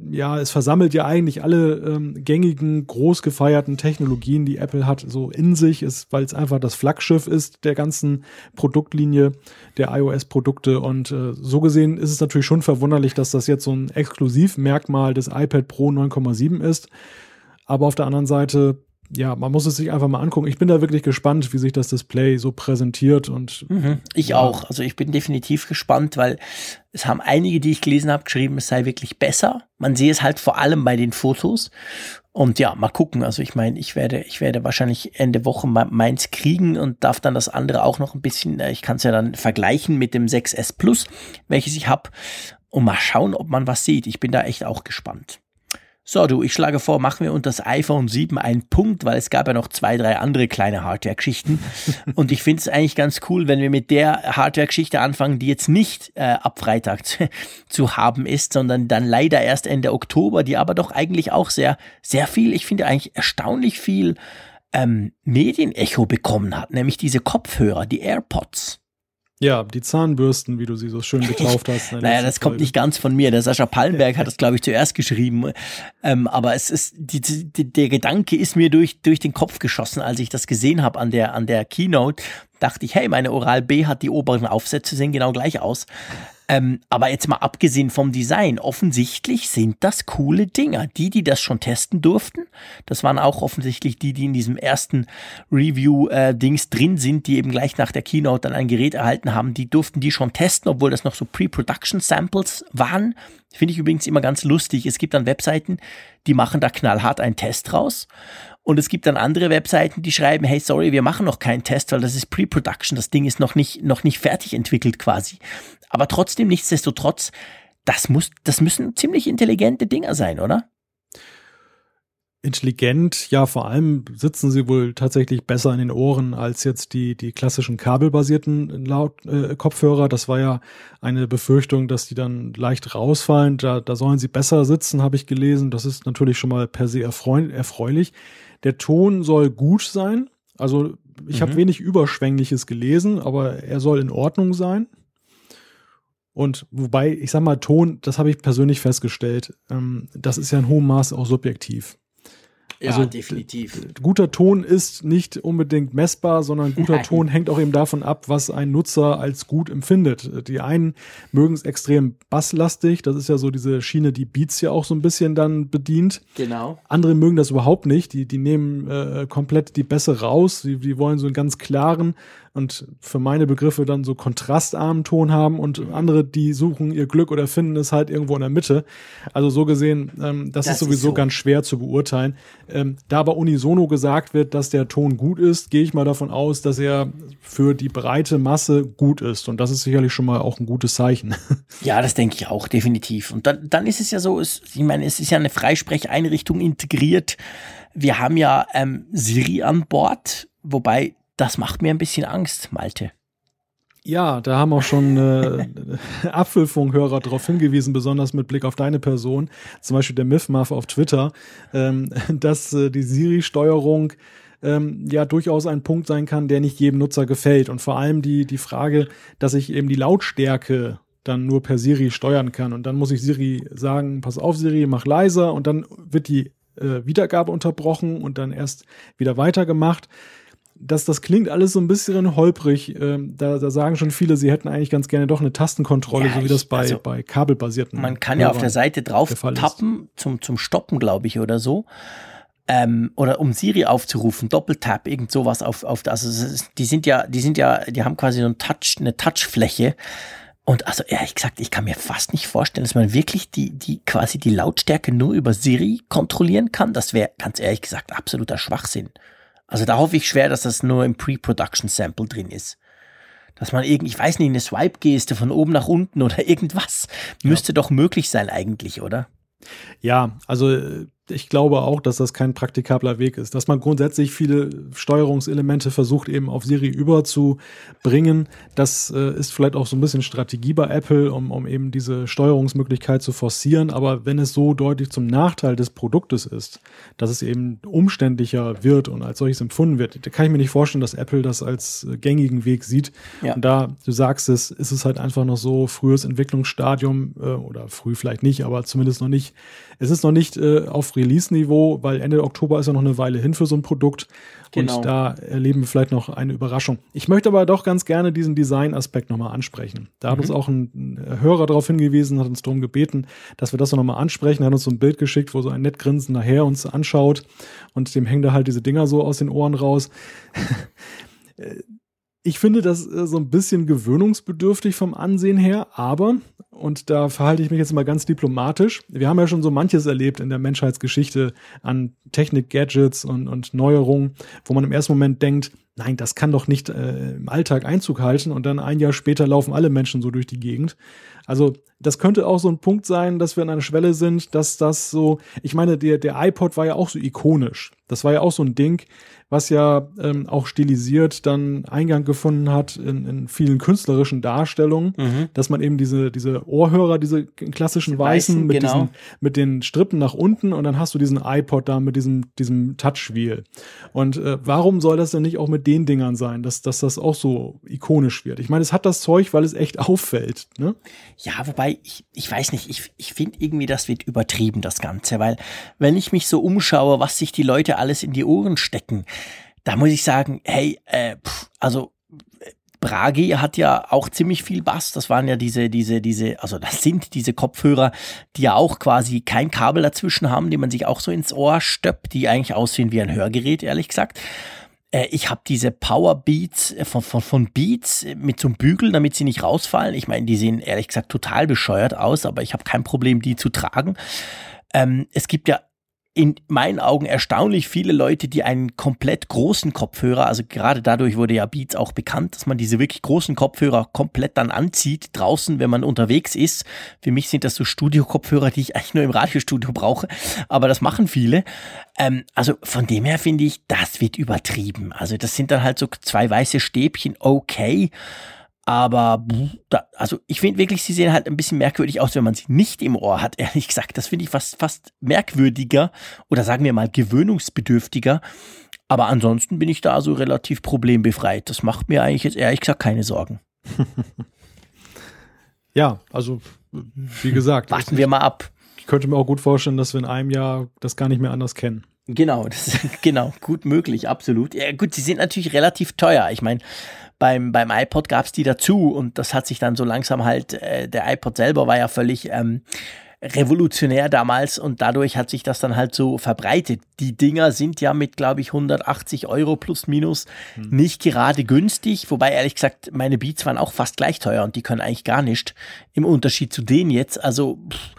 ja, es versammelt ja eigentlich alle ähm, gängigen, groß gefeierten Technologien, die Apple hat, so in sich, ist, weil es einfach das Flaggschiff ist der ganzen Produktlinie der iOS-Produkte. Und äh, so gesehen ist es natürlich schon verwunderlich, dass das jetzt so ein Exklusivmerkmal des iPad Pro 9,7 ist. Aber auf der anderen Seite ja, man muss es sich einfach mal angucken. Ich bin da wirklich gespannt, wie sich das Display so präsentiert und mhm, ich ja. auch. Also ich bin definitiv gespannt, weil es haben einige, die ich gelesen habe, geschrieben, es sei wirklich besser. Man sehe es halt vor allem bei den Fotos. Und ja, mal gucken. Also ich meine, ich werde, ich werde wahrscheinlich Ende Woche meins kriegen und darf dann das andere auch noch ein bisschen, äh, ich kann es ja dann vergleichen mit dem 6S Plus, welches ich habe. Und mal schauen, ob man was sieht. Ich bin da echt auch gespannt. So, du, ich schlage vor, machen wir unter das iPhone 7 einen Punkt, weil es gab ja noch zwei, drei andere kleine Hardware-Geschichten. Und ich finde es eigentlich ganz cool, wenn wir mit der Hardware-Geschichte anfangen, die jetzt nicht äh, ab Freitag zu, zu, haben ist, sondern dann leider erst Ende Oktober, die aber doch eigentlich auch sehr, sehr viel, ich finde eigentlich erstaunlich viel ähm, Medienecho bekommen hat, nämlich diese Kopfhörer, die AirPods. Ja, die Zahnbürsten, wie du sie so schön getauft hast. naja, das Folge. kommt nicht ganz von mir. Der Sascha Pallenberg hat das, glaube ich, zuerst geschrieben. Ähm, aber es ist, die, die, der Gedanke ist mir durch, durch den Kopf geschossen, als ich das gesehen habe an der, an der Keynote. Dachte ich, hey, meine Oral B hat die oberen Aufsätze, sehen genau gleich aus. Ähm, aber jetzt mal abgesehen vom Design, offensichtlich sind das coole Dinger. Die, die das schon testen durften, das waren auch offensichtlich die, die in diesem ersten Review-Dings äh, drin sind, die eben gleich nach der Keynote dann ein Gerät erhalten haben, die durften die schon testen, obwohl das noch so Pre-Production-Samples waren. Finde ich übrigens immer ganz lustig. Es gibt dann Webseiten, die machen da knallhart einen Test raus. Und es gibt dann andere Webseiten, die schreiben, hey, sorry, wir machen noch keinen Test, weil das ist Pre-Production, das Ding ist noch nicht, noch nicht fertig entwickelt quasi. Aber trotzdem, nichtsdestotrotz, das muss, das müssen ziemlich intelligente Dinger sein, oder? Intelligent, ja, vor allem sitzen sie wohl tatsächlich besser in den Ohren als jetzt die, die klassischen kabelbasierten Laut, äh, Kopfhörer. Das war ja eine Befürchtung, dass die dann leicht rausfallen. Da, da sollen sie besser sitzen, habe ich gelesen. Das ist natürlich schon mal per se erfreulich. Der Ton soll gut sein. Also ich mhm. habe wenig Überschwängliches gelesen, aber er soll in Ordnung sein. Und wobei, ich sag mal, Ton, das habe ich persönlich festgestellt, ähm, das ist ja in hohem Maß auch subjektiv. Ja, also, definitiv. Guter Ton ist nicht unbedingt messbar, sondern guter Nein. Ton hängt auch eben davon ab, was ein Nutzer als gut empfindet. Die einen mögen es extrem basslastig, das ist ja so diese Schiene, die Beats ja auch so ein bisschen dann bedient. Genau. Andere mögen das überhaupt nicht, die, die nehmen äh, komplett die Bässe raus, die, die wollen so einen ganz klaren, und für meine Begriffe dann so kontrastarmen Ton haben und andere, die suchen ihr Glück oder finden es halt irgendwo in der Mitte. Also so gesehen, ähm, das, das, ist sowieso ist so. ganz schwer zu beurteilen. Ähm, da aber unisono gesagt wird, dass der Ton gut ist, gehe ich mal davon aus, dass er für die breite Masse gut ist. Und das ist sicherlich schon mal auch ein gutes Zeichen. Ja, das denke ich auch, definitiv. Und dann, dann ist es ja so, es, ich meine, es ist ja eine Freisprecheinrichtung integriert. Wir haben ja ähm, Siri an Bord, wobei das macht mir ein bisschen Angst, Malte. Ja, da haben auch schon äh, Apfelfunkhörer darauf hingewiesen, besonders mit Blick auf deine Person, zum Beispiel der Miffmuff auf Twitter, ähm, dass äh, die Siri-Steuerung ähm, ja durchaus ein Punkt sein kann, der nicht jedem Nutzer gefällt. Und vor allem die, die Frage, dass ich eben die Lautstärke dann nur per Siri steuern kann. Und dann muss ich Siri sagen, pass auf Siri, mach leiser und dann wird die äh, Wiedergabe unterbrochen und dann erst wieder weitergemacht das, das klingt alles so ein bisschen holprig. Ähm, da, da sagen schon viele, sie hätten eigentlich ganz gerne doch eine Tastenkontrolle, ja, so wie das bei, also, bei kabelbasierten. Man kann ja auf der Seite drauf der tappen zum, zum Stoppen, glaube ich, oder so. Ähm, oder um Siri aufzurufen, Doppeltap, irgend sowas auf, auf also die sind ja, die sind ja, die haben quasi so ein Touch, eine Touchfläche. Und also ehrlich gesagt, ich kann mir fast nicht vorstellen, dass man wirklich die, die quasi die Lautstärke nur über Siri kontrollieren kann. Das wäre ganz ehrlich gesagt absoluter Schwachsinn. Also da hoffe ich schwer, dass das nur im Pre-Production-Sample drin ist. Dass man irgendwie, ich weiß nicht, eine Swipe-Geste von oben nach unten oder irgendwas müsste ja. doch möglich sein eigentlich, oder? Ja, also ich glaube auch, dass das kein praktikabler Weg ist. Dass man grundsätzlich viele Steuerungselemente versucht, eben auf Siri überzubringen. Das äh, ist vielleicht auch so ein bisschen Strategie bei Apple, um, um eben diese Steuerungsmöglichkeit zu forcieren. Aber wenn es so deutlich zum Nachteil des Produktes ist, dass es eben umständlicher wird und als solches empfunden wird, da kann ich mir nicht vorstellen, dass Apple das als äh, gängigen Weg sieht. Ja. Und da, du sagst es, ist es halt einfach noch so frühes Entwicklungsstadium äh, oder früh vielleicht nicht, aber zumindest noch nicht. Es ist noch nicht äh, auf Release-Niveau, weil Ende Oktober ist ja noch eine Weile hin für so ein Produkt. Genau. Und da erleben wir vielleicht noch eine Überraschung. Ich möchte aber doch ganz gerne diesen Design-Aspekt nochmal ansprechen. Da mhm. hat uns auch ein Hörer darauf hingewiesen, hat uns darum gebeten, dass wir das nochmal ansprechen. Er hat uns so ein Bild geschickt, wo so ein nett grinsender Herr uns anschaut und dem hängen da halt diese Dinger so aus den Ohren raus. Ich finde das äh, so ein bisschen gewöhnungsbedürftig vom Ansehen her, aber und da verhalte ich mich jetzt mal ganz diplomatisch. Wir haben ja schon so manches erlebt in der Menschheitsgeschichte an Technik, Gadgets und, und Neuerungen, wo man im ersten Moment denkt, nein, das kann doch nicht äh, im Alltag Einzug halten und dann ein Jahr später laufen alle Menschen so durch die Gegend. Also das könnte auch so ein Punkt sein, dass wir an einer Schwelle sind, dass das so, ich meine, der, der iPod war ja auch so ikonisch. Das war ja auch so ein Ding, was ja ähm, auch stilisiert dann Eingang gefunden hat in, in vielen künstlerischen Darstellungen, mhm. dass man eben diese, diese Ohrhörer, diese klassischen weißen, weißen mit, genau. diesen, mit den Strippen nach unten und dann hast du diesen iPod da mit diesem, diesem Touchwheel. Und äh, warum soll das denn nicht auch mit den Dingern sein, dass, dass das auch so ikonisch wird? Ich meine, es hat das Zeug, weil es echt auffällt. Ne? Ja, wobei, ich, ich weiß nicht, ich, ich finde irgendwie, das wird übertrieben, das Ganze, weil wenn ich mich so umschaue, was sich die Leute alles in die Ohren stecken, da muss ich sagen, hey, äh, pff, also Bragi hat ja auch ziemlich viel Bass. Das waren ja diese, diese, diese, also das sind diese Kopfhörer, die ja auch quasi kein Kabel dazwischen haben, die man sich auch so ins Ohr stöppt, die eigentlich aussehen wie ein Hörgerät, ehrlich gesagt. Äh, ich habe diese Power Beats äh, von, von, von Beats mit so einem Bügel, damit sie nicht rausfallen. Ich meine, die sehen ehrlich gesagt total bescheuert aus, aber ich habe kein Problem, die zu tragen. Ähm, es gibt ja in meinen Augen erstaunlich viele Leute, die einen komplett großen Kopfhörer, also gerade dadurch wurde ja Beats auch bekannt, dass man diese wirklich großen Kopfhörer komplett dann anzieht draußen, wenn man unterwegs ist. Für mich sind das so Studio-Kopfhörer, die ich eigentlich nur im Radiostudio brauche, aber das machen viele. Ähm, also von dem her finde ich, das wird übertrieben. Also das sind dann halt so zwei weiße Stäbchen, okay. Aber also ich finde wirklich, sie sehen halt ein bisschen merkwürdig aus, wenn man sie nicht im Ohr hat, ehrlich gesagt. Das finde ich fast, fast merkwürdiger oder sagen wir mal gewöhnungsbedürftiger. Aber ansonsten bin ich da so relativ problembefreit. Das macht mir eigentlich jetzt ehrlich gesagt keine Sorgen. ja, also wie gesagt. Warten wir mal ab. Ich könnte mir auch gut vorstellen, dass wir in einem Jahr das gar nicht mehr anders kennen. Genau, das ist genau gut möglich, absolut. Ja, gut, sie sind natürlich relativ teuer. Ich meine, beim, beim iPod gab es die dazu und das hat sich dann so langsam halt, äh, der iPod selber war ja völlig ähm, revolutionär damals und dadurch hat sich das dann halt so verbreitet. Die Dinger sind ja mit, glaube ich, 180 Euro plus minus hm. nicht gerade günstig, wobei ehrlich gesagt meine Beats waren auch fast gleich teuer und die können eigentlich gar nicht im Unterschied zu denen jetzt. Also pff,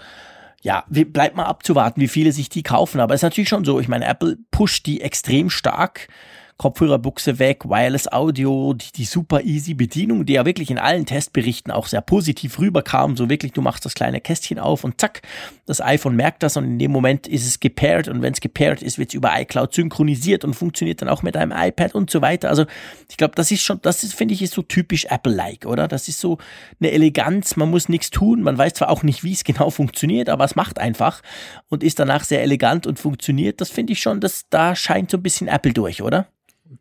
ja, bleibt mal abzuwarten, wie viele sich die kaufen. Aber es ist natürlich schon so, ich meine, Apple pusht die extrem stark. Kopfhörerbuchse weg, Wireless Audio, die, die super easy Bedienung, die ja wirklich in allen Testberichten auch sehr positiv rüberkam. So wirklich, du machst das kleine Kästchen auf und zack, das iPhone merkt das und in dem Moment ist es gepaired und wenn es gepaired ist, wird es über iCloud synchronisiert und funktioniert dann auch mit einem iPad und so weiter. Also ich glaube, das ist schon, das ist, finde ich, ist so typisch Apple-like, oder? Das ist so eine Eleganz, man muss nichts tun, man weiß zwar auch nicht, wie es genau funktioniert, aber es macht einfach und ist danach sehr elegant und funktioniert. Das finde ich schon, dass da scheint so ein bisschen Apple durch, oder?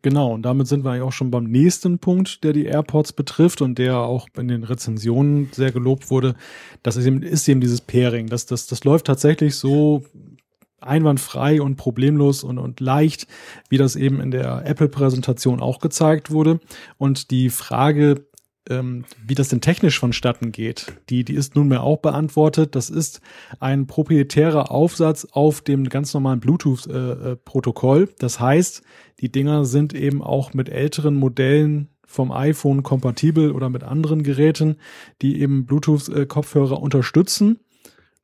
Genau, und damit sind wir ja auch schon beim nächsten Punkt, der die AirPods betrifft und der auch in den Rezensionen sehr gelobt wurde. Das ist eben, ist eben dieses Pairing. Das, das, das läuft tatsächlich so einwandfrei und problemlos und, und leicht, wie das eben in der Apple-Präsentation auch gezeigt wurde. Und die Frage, ähm, wie das denn technisch vonstatten geht, die, die ist nunmehr auch beantwortet. Das ist ein proprietärer Aufsatz auf dem ganz normalen Bluetooth-Protokoll. Äh, das heißt, die Dinger sind eben auch mit älteren Modellen vom iPhone kompatibel oder mit anderen Geräten, die eben Bluetooth-Kopfhörer unterstützen.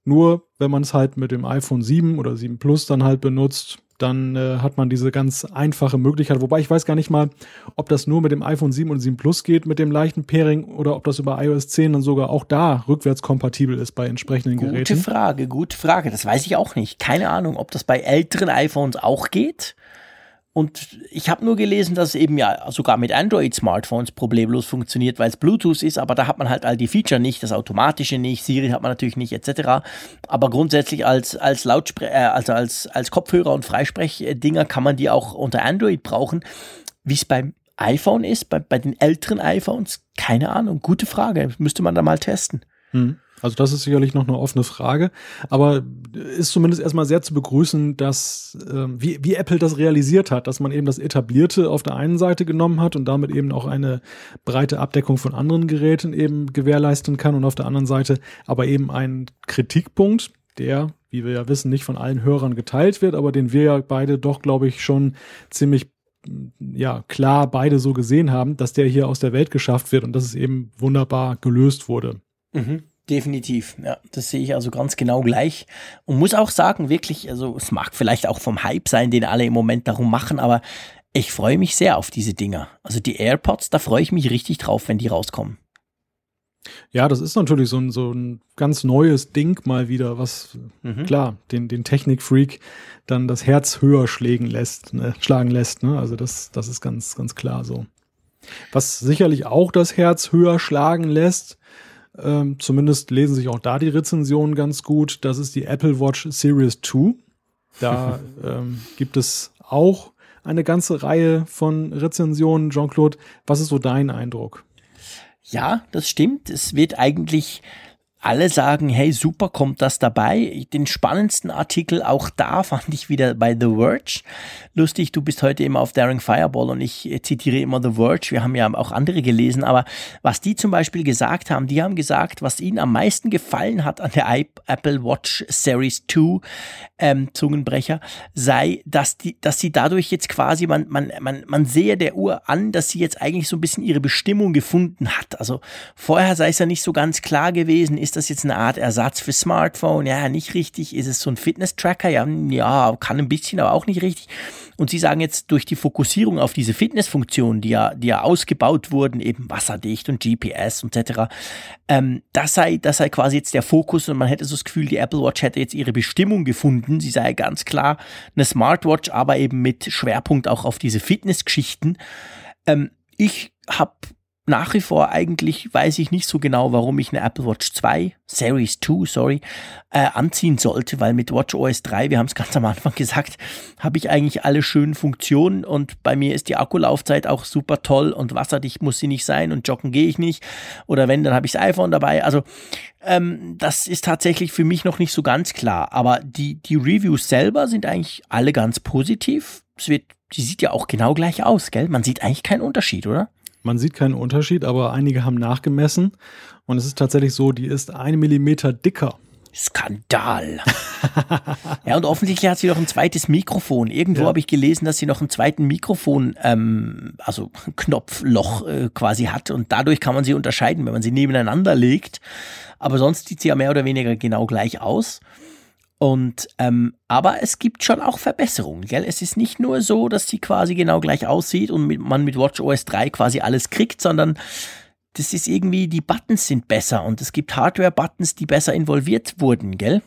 Nur wenn man es halt mit dem iPhone 7 oder 7 Plus dann halt benutzt, dann äh, hat man diese ganz einfache Möglichkeit. Wobei ich weiß gar nicht mal, ob das nur mit dem iPhone 7 und 7 Plus geht, mit dem leichten Pairing, oder ob das über iOS 10 dann sogar auch da rückwärtskompatibel ist bei entsprechenden gute Geräten. Gute Frage, gute Frage. Das weiß ich auch nicht. Keine Ahnung, ob das bei älteren iPhones auch geht und ich habe nur gelesen, dass es eben ja sogar mit Android-Smartphones problemlos funktioniert, weil es Bluetooth ist, aber da hat man halt all die Feature nicht, das Automatische nicht, Siri hat man natürlich nicht, etc. Aber grundsätzlich als, als Lautspre äh, also als, als Kopfhörer und Freisprechdinger kann man die auch unter Android brauchen. Wie es beim iPhone ist, bei, bei den älteren iPhones, keine Ahnung, gute Frage, müsste man da mal testen. Hm. Also das ist sicherlich noch eine offene Frage, aber ist zumindest erstmal sehr zu begrüßen, dass äh, wie, wie Apple das realisiert hat, dass man eben das Etablierte auf der einen Seite genommen hat und damit eben auch eine breite Abdeckung von anderen Geräten eben gewährleisten kann und auf der anderen Seite aber eben ein Kritikpunkt, der, wie wir ja wissen, nicht von allen Hörern geteilt wird, aber den wir ja beide doch, glaube ich, schon ziemlich ja klar beide so gesehen haben, dass der hier aus der Welt geschafft wird und dass es eben wunderbar gelöst wurde. Mhm. Definitiv, ja, das sehe ich also ganz genau gleich und muss auch sagen, wirklich, also es mag vielleicht auch vom Hype sein, den alle im Moment darum machen, aber ich freue mich sehr auf diese Dinger. Also die AirPods, da freue ich mich richtig drauf, wenn die rauskommen. Ja, das ist natürlich so ein, so ein ganz neues Ding mal wieder, was mhm. klar den, den Technikfreak dann das Herz höher schlägen lässt, ne, schlagen lässt. Ne? Also das, das ist ganz, ganz klar so. Was sicherlich auch das Herz höher schlagen lässt, ähm, zumindest lesen sich auch da die Rezensionen ganz gut. Das ist die Apple Watch Series 2. Da ähm, gibt es auch eine ganze Reihe von Rezensionen. Jean-Claude, was ist so dein Eindruck? Ja, das stimmt. Es wird eigentlich alle sagen, hey, super, kommt das dabei. Den spannendsten Artikel auch da fand ich wieder bei The Verge. Lustig, du bist heute immer auf Daring Fireball und ich zitiere immer The Verge. Wir haben ja auch andere gelesen, aber was die zum Beispiel gesagt haben, die haben gesagt, was ihnen am meisten gefallen hat an der Apple Watch Series 2, ähm, Zungenbrecher, sei, dass die, dass sie dadurch jetzt quasi, man, man, man, man sehe der Uhr an, dass sie jetzt eigentlich so ein bisschen ihre Bestimmung gefunden hat. Also vorher sei es ja nicht so ganz klar gewesen, ist das jetzt eine Art Ersatz für Smartphone? Ja, nicht richtig. Ist es so ein Fitness-Tracker? Ja, ja, kann ein bisschen, aber auch nicht richtig. Und sie sagen jetzt durch die Fokussierung auf diese Fitnessfunktionen, die ja, die ja ausgebaut wurden, eben wasserdicht und GPS und etc., ähm, das sei, das sei quasi jetzt der Fokus und man hätte so das Gefühl, die Apple Watch hätte jetzt ihre Bestimmung gefunden. Sie sei ganz klar eine Smartwatch, aber eben mit Schwerpunkt auch auf diese Fitnessgeschichten. Ähm, ich habe nach wie vor eigentlich weiß ich nicht so genau, warum ich eine Apple Watch 2, Series 2, sorry, äh, anziehen sollte, weil mit Watch OS 3, wir haben es ganz am Anfang gesagt, habe ich eigentlich alle schönen Funktionen und bei mir ist die Akkulaufzeit auch super toll und wasserdicht muss sie nicht sein und joggen gehe ich nicht oder wenn, dann habe ich das iPhone dabei. Also ähm, das ist tatsächlich für mich noch nicht so ganz klar, aber die, die Reviews selber sind eigentlich alle ganz positiv. Es wird, die sieht ja auch genau gleich aus, gell? Man sieht eigentlich keinen Unterschied, oder? Man sieht keinen Unterschied, aber einige haben nachgemessen und es ist tatsächlich so, die ist ein Millimeter dicker Skandal. ja, und offensichtlich hat sie noch ein zweites Mikrofon. Irgendwo Ja. habe ich gelesen, dass sie noch einen zweiten Mikrofon, ähm, also Knopfloch äh, quasi hat. Und dadurch kann man sie unterscheiden, wenn man sie nebeneinander legt. Aber sonst sieht sie ja mehr oder weniger genau gleich aus. Und ähm, aber es gibt schon auch Verbesserungen, gell? Es ist nicht nur so, dass sie quasi genau gleich aussieht und mit, man mit WatchOS 3 quasi alles kriegt, sondern das ist irgendwie, die Buttons sind besser und es gibt Hardware-Buttons, die besser involviert wurden, gell?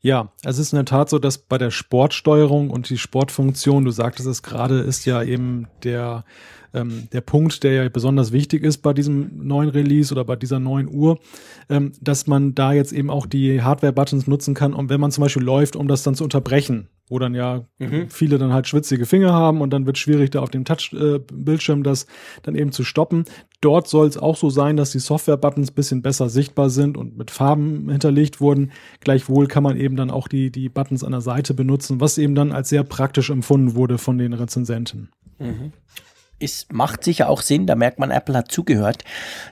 Ja, es ist in der Tat so, dass bei der Sportsteuerung und die Sportfunktion, du sagtest es gerade, ist ja eben der, ähm, der Punkt, der ja besonders wichtig ist bei diesem neuen Release oder bei dieser neuen Uhr, ähm, dass man da jetzt eben auch die Hardware-Buttons nutzen kann, um wenn man zum Beispiel läuft, um das dann zu unterbrechen, wo dann ja Mhm. viele dann halt schwitzige Finger haben und dann wird schwierig, da auf dem Touch-Bildschirm das dann eben zu stoppen. Dort soll es auch so sein, dass die Software-Buttons bisschen besser sichtbar sind und mit Farben hinterlegt wurden. Gleichwohl kann man eben dann auch die, die Buttons an der Seite benutzen, was eben dann als sehr praktisch empfunden wurde von den Rezensenten. Es macht sicher auch Sinn, da merkt man, Apple hat zugehört.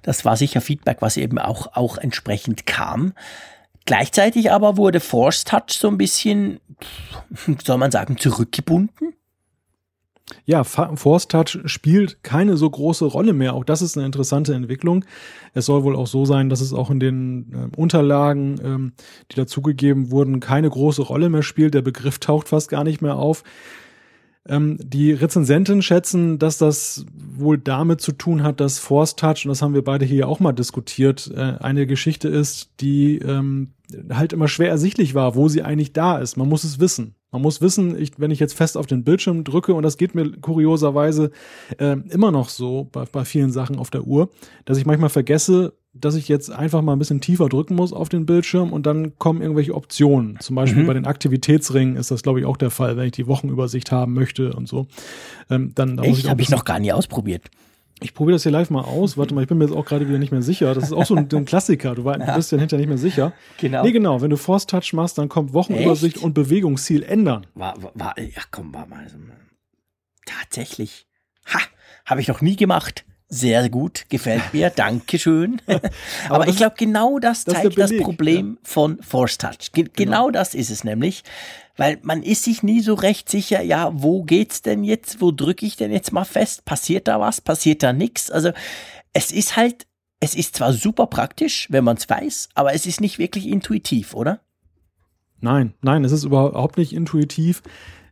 Das war sicher Feedback, was eben auch, auch entsprechend kam. Gleichzeitig aber wurde Force Touch so ein bisschen, soll man sagen, zurückgebunden. Ja, Force Touch spielt keine so große Rolle mehr. Auch das ist eine interessante Entwicklung. Es soll wohl auch so sein, dass es auch in den ähm, Unterlagen, ähm, die dazugegeben wurden, keine große Rolle mehr spielt. Der Begriff taucht fast gar nicht mehr auf. Ähm, die Rezensenten schätzen, dass das wohl damit zu tun hat, dass Force Touch, und das haben wir beide hier auch mal diskutiert, äh, eine Geschichte ist, die ähm, halt immer schwer ersichtlich war, wo sie eigentlich da ist. Man muss es wissen. Man muss wissen, ich, wenn ich jetzt fest auf den Bildschirm drücke, und das geht mir kurioserweise äh, immer noch so bei, bei vielen Sachen auf der Uhr, dass ich manchmal vergesse, dass ich jetzt einfach mal ein bisschen tiefer drücken muss auf den Bildschirm und dann kommen irgendwelche Optionen. Zum Beispiel Mhm. bei den Aktivitätsringen ist das, glaube ich, auch der Fall, wenn ich die Wochenübersicht haben möchte und so. Ähm, dann da Echt, habe ich noch gar nie ausprobiert. Ich probiere das hier live mal aus. Warte mal, ich bin mir jetzt auch gerade wieder nicht mehr sicher. Das ist auch so ein, ein Klassiker. Du, war, du bist ja hinterher nicht mehr sicher. Genau. Nee, genau. Wenn du Force Touch machst, dann kommt Wochenübersicht Echt? und Bewegungsziel ändern. War, war, war ja komm, war mal. Tatsächlich. Ha, habe ich noch nie gemacht. Sehr gut, gefällt mir, Dankeschön. Aber, das ich glaube, genau das das zeigt das Problem von Force Touch. Ge genau das ist es nämlich. Weil man ist sich nie so recht sicher, ja, wo geht's denn jetzt? Wo drücke ich denn jetzt mal fest? Passiert da was? Passiert da nichts? Also es ist halt, es ist zwar super praktisch, wenn man es weiß, aber es ist nicht wirklich intuitiv, oder? Nein, nein, es ist überhaupt nicht intuitiv,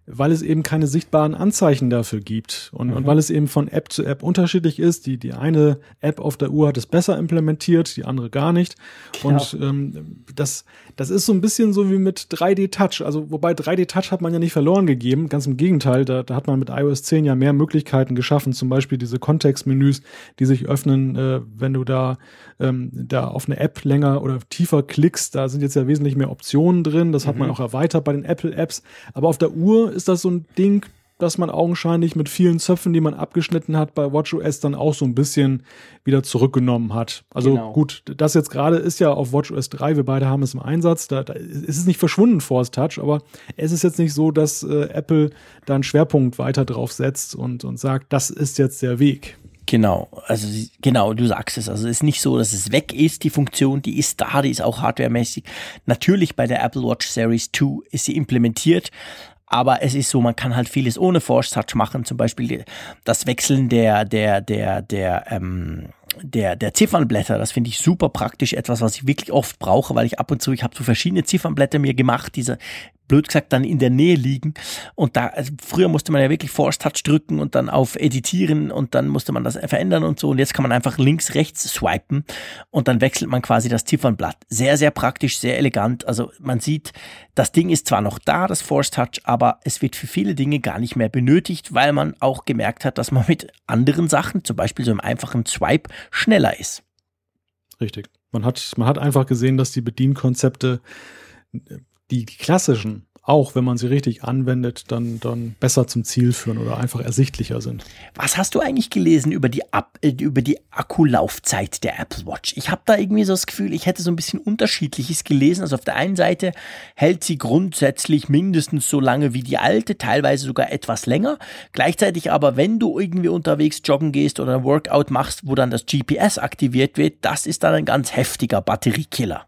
weil es eben keine sichtbaren Anzeichen dafür gibt und, und weil es eben von App zu App unterschiedlich ist. Die, die eine App auf der Uhr hat es besser implementiert, die andere gar nicht. Und ähm, das, das ist so ein bisschen so wie mit 3D-Touch. Also wobei 3D-Touch hat man ja nicht verloren gegeben, ganz im Gegenteil, da, da hat man mit iOS 10 ja mehr Möglichkeiten geschaffen, zum Beispiel diese Kontextmenüs, die sich öffnen, äh, wenn du da, ähm, da auf eine App länger oder tiefer klickst. Da sind jetzt ja wesentlich mehr Optionen drin. Das hat man auch erweitert bei den Apple-Apps. Aber auf der Uhr ist das so ein Ding, dass man augenscheinlich mit vielen Zöpfen, die man abgeschnitten hat, bei WatchOS dann auch so ein bisschen wieder zurückgenommen hat. Also Genau. gut, das jetzt gerade ist ja auf WatchOS 3, wir beide haben es im Einsatz, da, da ist es nicht verschwunden, Force Touch, aber es ist jetzt nicht so, dass äh, Apple da einen Schwerpunkt weiter drauf setzt und, und sagt, das ist jetzt der Weg. Genau, also genau, du sagst es. Also es ist nicht so, dass es weg ist, die Funktion, die ist da, die ist auch hardwaremäßig. Natürlich bei der Apple Watch Series 2 ist sie implementiert, aber es ist so, man kann halt vieles ohne Touch machen, zum Beispiel das Wechseln der, der, der, der, ähm, der, der Ziffernblätter, das finde ich super praktisch, etwas, was ich wirklich oft brauche, weil ich ab und zu, ich habe so verschiedene Ziffernblätter mir gemacht, diese blöd gesagt dann in der Nähe liegen und da, also früher musste man ja wirklich Force Touch drücken und dann auf Editieren und dann musste man das verändern und so und jetzt kann man einfach links, rechts swipen und dann wechselt man quasi das Ziffernblatt. Sehr, sehr praktisch, sehr elegant, also man sieht, das Ding ist zwar noch da, das Force Touch, aber es wird für viele Dinge gar nicht mehr benötigt, weil man auch gemerkt hat, dass man mit anderen Sachen, zum Beispiel so einem einfachen Swipe, schneller ist. Richtig. Man hat, man hat einfach gesehen, dass die Bedienkonzepte, die, die klassischen, auch wenn man sie richtig anwendet, dann, dann besser zum Ziel führen oder einfach ersichtlicher sind. Was hast du eigentlich gelesen über die, Ab äh, über die Akkulaufzeit der Apple Watch? Ich habe da irgendwie so das Gefühl, ich hätte so ein bisschen unterschiedliches gelesen. Also auf der einen Seite hält sie grundsätzlich mindestens so lange wie die alte, teilweise sogar etwas länger. Gleichzeitig aber, wenn du irgendwie unterwegs joggen gehst oder ein Workout machst, wo dann das GPS aktiviert wird, das ist dann ein ganz heftiger Batteriekiller.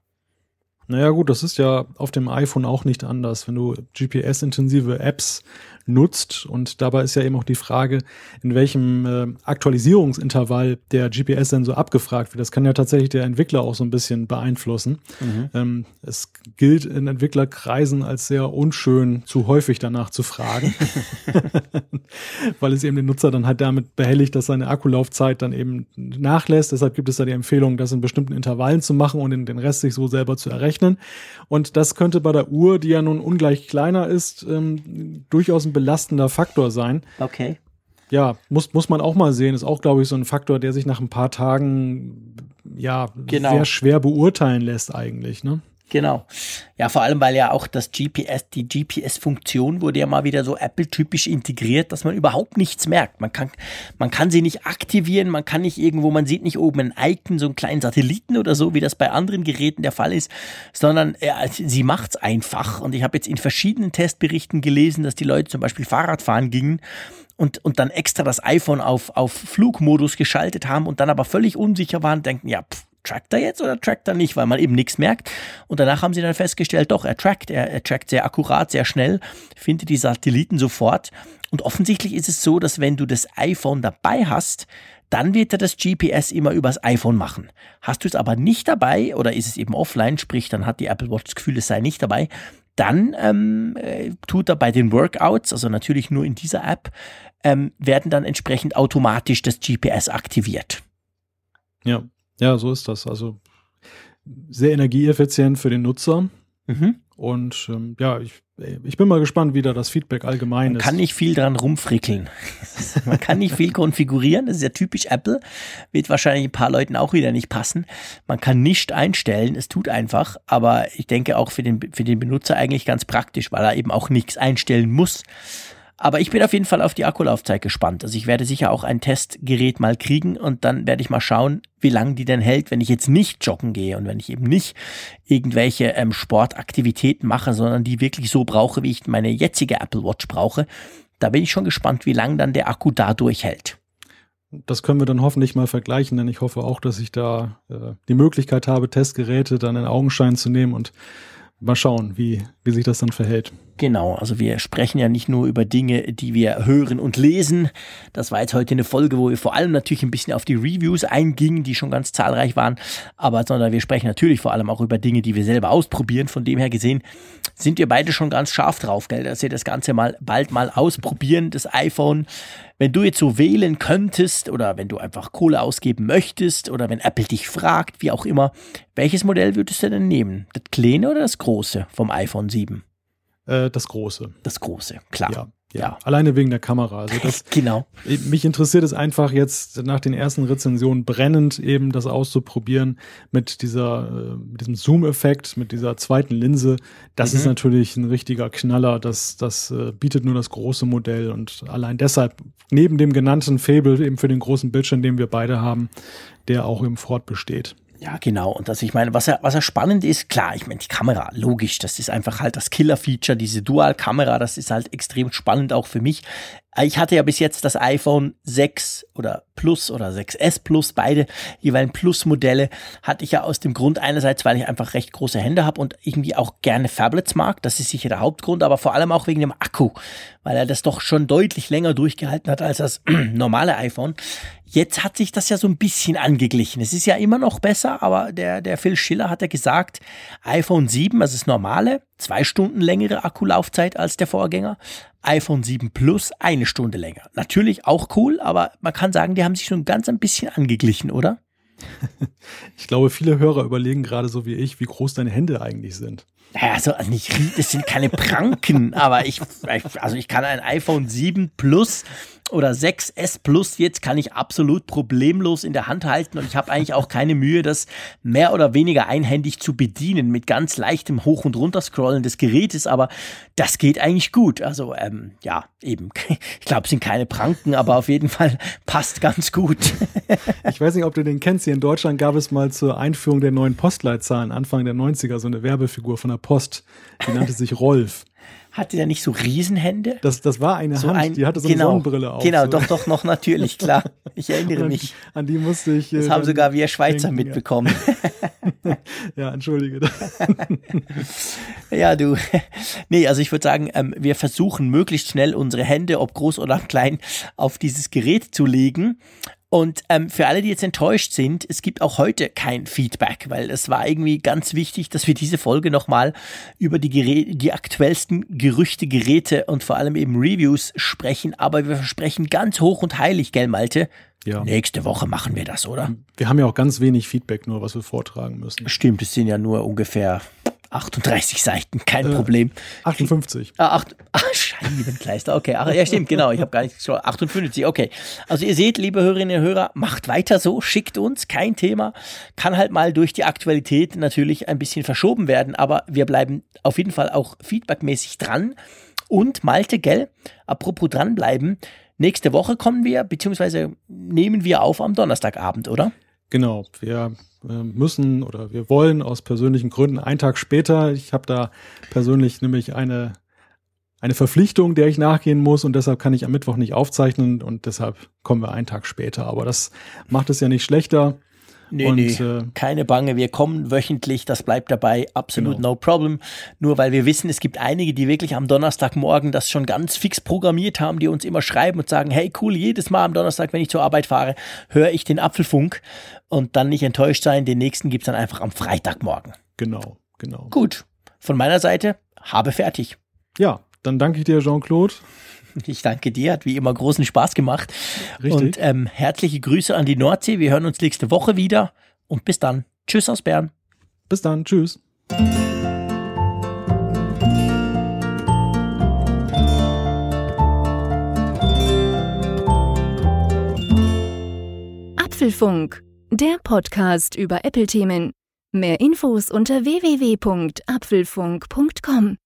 Naja gut, das ist ja auf dem iPhone auch nicht anders. Wenn du GPS-intensive Apps nutzt. Und dabei ist ja eben auch die Frage, in welchem äh, Aktualisierungsintervall der GPS-Sensor abgefragt wird. Das kann ja tatsächlich der Entwickler auch so ein bisschen beeinflussen. Mhm. Ähm, es gilt in Entwicklerkreisen als sehr unschön, zu häufig danach zu fragen, weil es eben den Nutzer dann halt damit behelligt, dass seine Akkulaufzeit dann eben nachlässt. Deshalb gibt es da die Empfehlung, das in bestimmten Intervallen zu machen und den Rest sich so selber zu errechnen. Und das könnte bei der Uhr, die ja nun ungleich kleiner ist, ähm, durchaus ein belastender Faktor sein. Okay. Ja, muss, muss man auch mal sehen. Ist auch, glaube ich, so ein Faktor, der sich nach ein paar Tagen ja genau. sehr schwer beurteilen lässt eigentlich. Ne? Genau. Ja, vor allem, weil ja auch das GPS, die GPS-Funktion wurde ja mal wieder so Apple-typisch integriert, dass man überhaupt nichts merkt. Man kann, man kann sie nicht aktivieren, man kann nicht irgendwo, man sieht nicht oben ein Icon, so einen kleinen Satelliten oder so, wie das bei anderen Geräten der Fall ist, sondern ja, sie macht's einfach. Und ich habe jetzt in verschiedenen Testberichten gelesen, dass die Leute zum Beispiel Fahrrad fahren gingen und, und dann extra das iPhone auf, auf Flugmodus geschaltet haben und dann aber völlig unsicher waren, denken, ja, pff, trackt er jetzt oder trackt er nicht, weil man eben nichts merkt. Und danach haben sie dann festgestellt, doch, er trackt, er, er trackt sehr akkurat, sehr schnell, findet die Satelliten sofort. Und offensichtlich ist es so, dass wenn du das iPhone dabei hast, dann wird er das GPS immer übers iPhone machen. Hast du es aber nicht dabei oder ist es eben offline, sprich, dann hat die Apple Watch das Gefühl, es sei nicht dabei, dann ähm, äh, tut er bei den Workouts, also natürlich nur in dieser App, ähm, werden dann entsprechend automatisch das GPS aktiviert. Ja, ja, so ist das. Also sehr energieeffizient für den Nutzer. Mhm. Und ähm, ja, ich, ich bin mal gespannt, wie da das Feedback allgemein Man ist. Man kann nicht viel dran rumfrickeln. Man kann nicht viel konfigurieren. Das ist ja typisch Apple. Wird wahrscheinlich ein paar Leuten auch wieder nicht passen. Man kann nicht einstellen. Es tut einfach. Aber ich denke auch für den, für den Benutzer eigentlich ganz praktisch, weil er eben auch nichts einstellen muss. Aber ich bin auf jeden Fall auf die Akkulaufzeit gespannt. Also ich werde sicher auch ein Testgerät mal kriegen und dann werde ich mal schauen, wie lange die denn hält, wenn ich jetzt nicht joggen gehe und wenn ich eben nicht irgendwelche ähm, Sportaktivitäten mache, sondern die wirklich so brauche, wie ich meine jetzige Apple Watch brauche. Da bin ich schon gespannt, wie lange dann der Akku da durchhält. Das können wir dann hoffentlich mal vergleichen, denn ich hoffe auch, dass ich da äh, die Möglichkeit habe, Testgeräte dann in Augenschein zu nehmen und mal schauen, wie, wie sich das dann verhält. Genau, also wir sprechen ja nicht nur über Dinge, die wir hören und lesen. Das war jetzt heute eine Folge, wo wir vor allem natürlich ein bisschen auf die Reviews eingingen, die schon ganz zahlreich waren, aber sondern wir sprechen natürlich vor allem auch über Dinge, die wir selber ausprobieren. Von dem her gesehen sind wir beide schon ganz scharf drauf, gell, dass wir das Ganze mal bald mal ausprobieren, das iPhone. Wenn du jetzt so wählen könntest oder wenn du einfach Kohle ausgeben möchtest oder wenn Apple dich fragt, wie auch immer, welches Modell würdest du denn nehmen? Das kleine oder das große vom iPhone 7? Äh, das Große. Das Große, klar. Ja. Ja, ja. alleine wegen der Kamera. Also das, genau. Mich interessiert es einfach jetzt nach den ersten Rezensionen brennend eben das auszuprobieren mit dieser, äh, mit diesem Zoom-Effekt, mit dieser zweiten Linse. Das mhm. ist natürlich ein richtiger Knaller. Das, das äh, bietet nur das große Modell und allein deshalb neben dem genannten Fable eben für den großen Bildschirm, den wir beide haben, der auch im Ford besteht. Ja, genau. Und das, ich meine, was ja, was ja spannend ist, klar, ich meine, die Kamera, logisch, das ist einfach halt das Killer-Feature, diese Dual-Kamera, das ist halt extrem spannend auch für mich. Ich hatte ja bis jetzt das iPhone 6 oder Plus oder 6S Plus, beide jeweils Plus-Modelle, hatte ich ja aus dem Grund einerseits, weil ich einfach recht große Hände habe und irgendwie auch gerne Phablets mag, das ist sicher der Hauptgrund, aber vor allem auch wegen dem Akku, weil er das doch schon deutlich länger durchgehalten hat als das normale iPhone. Jetzt hat sich das ja so ein bisschen angeglichen. Es ist ja immer noch besser, aber der, der Phil Schiller hat ja gesagt, iPhone 7, also das normale, zwei Stunden längere Akkulaufzeit als der Vorgänger. iPhone 7 Plus eine Stunde länger. Natürlich auch cool, aber man kann sagen, die haben sich schon ganz ein bisschen angeglichen, oder? Ich glaube, viele Hörer überlegen gerade so wie ich, wie groß deine Hände eigentlich sind. Naja, also nicht, das sind keine Pranken, aber ich, also ich kann ein iPhone 7 Plus oder 6S Plus jetzt kann ich absolut problemlos in der Hand halten und ich habe eigentlich auch keine Mühe, das mehr oder weniger einhändig zu bedienen mit ganz leichtem Hoch- und Runterscrollen des Gerätes, aber das geht eigentlich gut. Also ähm, ja, eben. Ich glaube, es sind keine Pranken, aber auf jeden Fall passt ganz gut. ich weiß nicht, ob du den kennst. Hier in Deutschland gab es mal zur Einführung der neuen Postleitzahlen Anfang der 90er so eine Werbefigur von der Post. Die nannte sich Rolf. Hatte der nicht so Riesenhände? Das, das war eine So Hand, ein- die hatte so genau, eine Sonnenbrille auf. Genau, so. doch, doch, noch natürlich, klar. Ich erinnere an, mich. An die musste ich. äh, Das haben dann sogar wir Schweizer denken, ja. mitbekommen. Ja, entschuldige. Ja, du. Nee, also ich würde sagen, ähm, wir versuchen möglichst schnell unsere Hände, ob groß oder klein, auf dieses Gerät zu legen. Und ähm, für alle, die jetzt enttäuscht sind, es gibt auch heute kein Feedback, weil es war irgendwie ganz wichtig, dass wir diese Folge nochmal über die, Gerä die aktuellsten Gerüchte, Geräte und vor allem eben Reviews sprechen. Aber wir versprechen ganz hoch und heilig, gell, Malte? Ja. Nächste Woche machen wir das, oder? Wir haben ja auch ganz wenig Feedback nur, was wir vortragen müssen. Stimmt, es sind ja nur ungefähr 38 Seiten, kein Äh, Problem. 58. Ah, acht, ach, Scheibenkleister, okay. Ach, ja, stimmt, genau. Ich habe gar nicht geschaut. 58, okay. Also ihr seht, liebe Hörerinnen und Hörer, macht weiter so, schickt uns, kein Thema. Kann halt mal durch die Aktualität natürlich ein bisschen verschoben werden, aber wir bleiben auf jeden Fall auch feedbackmäßig dran. Und Malte, gell, apropos dranbleiben, nächste Woche kommen wir, beziehungsweise nehmen wir auf am Donnerstagabend, oder? Genau, wir äh, müssen oder wir wollen aus persönlichen Gründen einen Tag später. Ich habe da persönlich nämlich eine, eine Verpflichtung, der ich nachgehen muss und deshalb kann ich am Mittwoch nicht aufzeichnen und deshalb kommen wir einen Tag später. Aber das macht es ja nicht schlechter. Nee, Und, nee, äh, keine Bange, wir kommen wöchentlich, das bleibt dabei, absolut Genau. no problem. Nur weil wir wissen, es gibt einige, die wirklich am Donnerstagmorgen das schon ganz fix programmiert haben, die uns immer schreiben und sagen, hey cool, jedes Mal am Donnerstag, wenn ich zur Arbeit fahre, höre ich den Apfelfunk und dann nicht enttäuscht sein, den nächsten gibt's dann einfach am Freitagmorgen. Genau, genau. Gut, von meiner Seite, habe fertig. Ja, dann danke ich dir, Jean-Claude. Ich danke dir, hat wie immer großen Spaß gemacht. Richtig. Und ähm, herzliche Grüße an die Nordsee, wir hören uns nächste Woche wieder und bis dann. Tschüss aus Bern. Bis dann. Tschüss. Apfelfunk, der Podcast über Apple-Themen. Mehr Infos unter www.apfelfunk.com.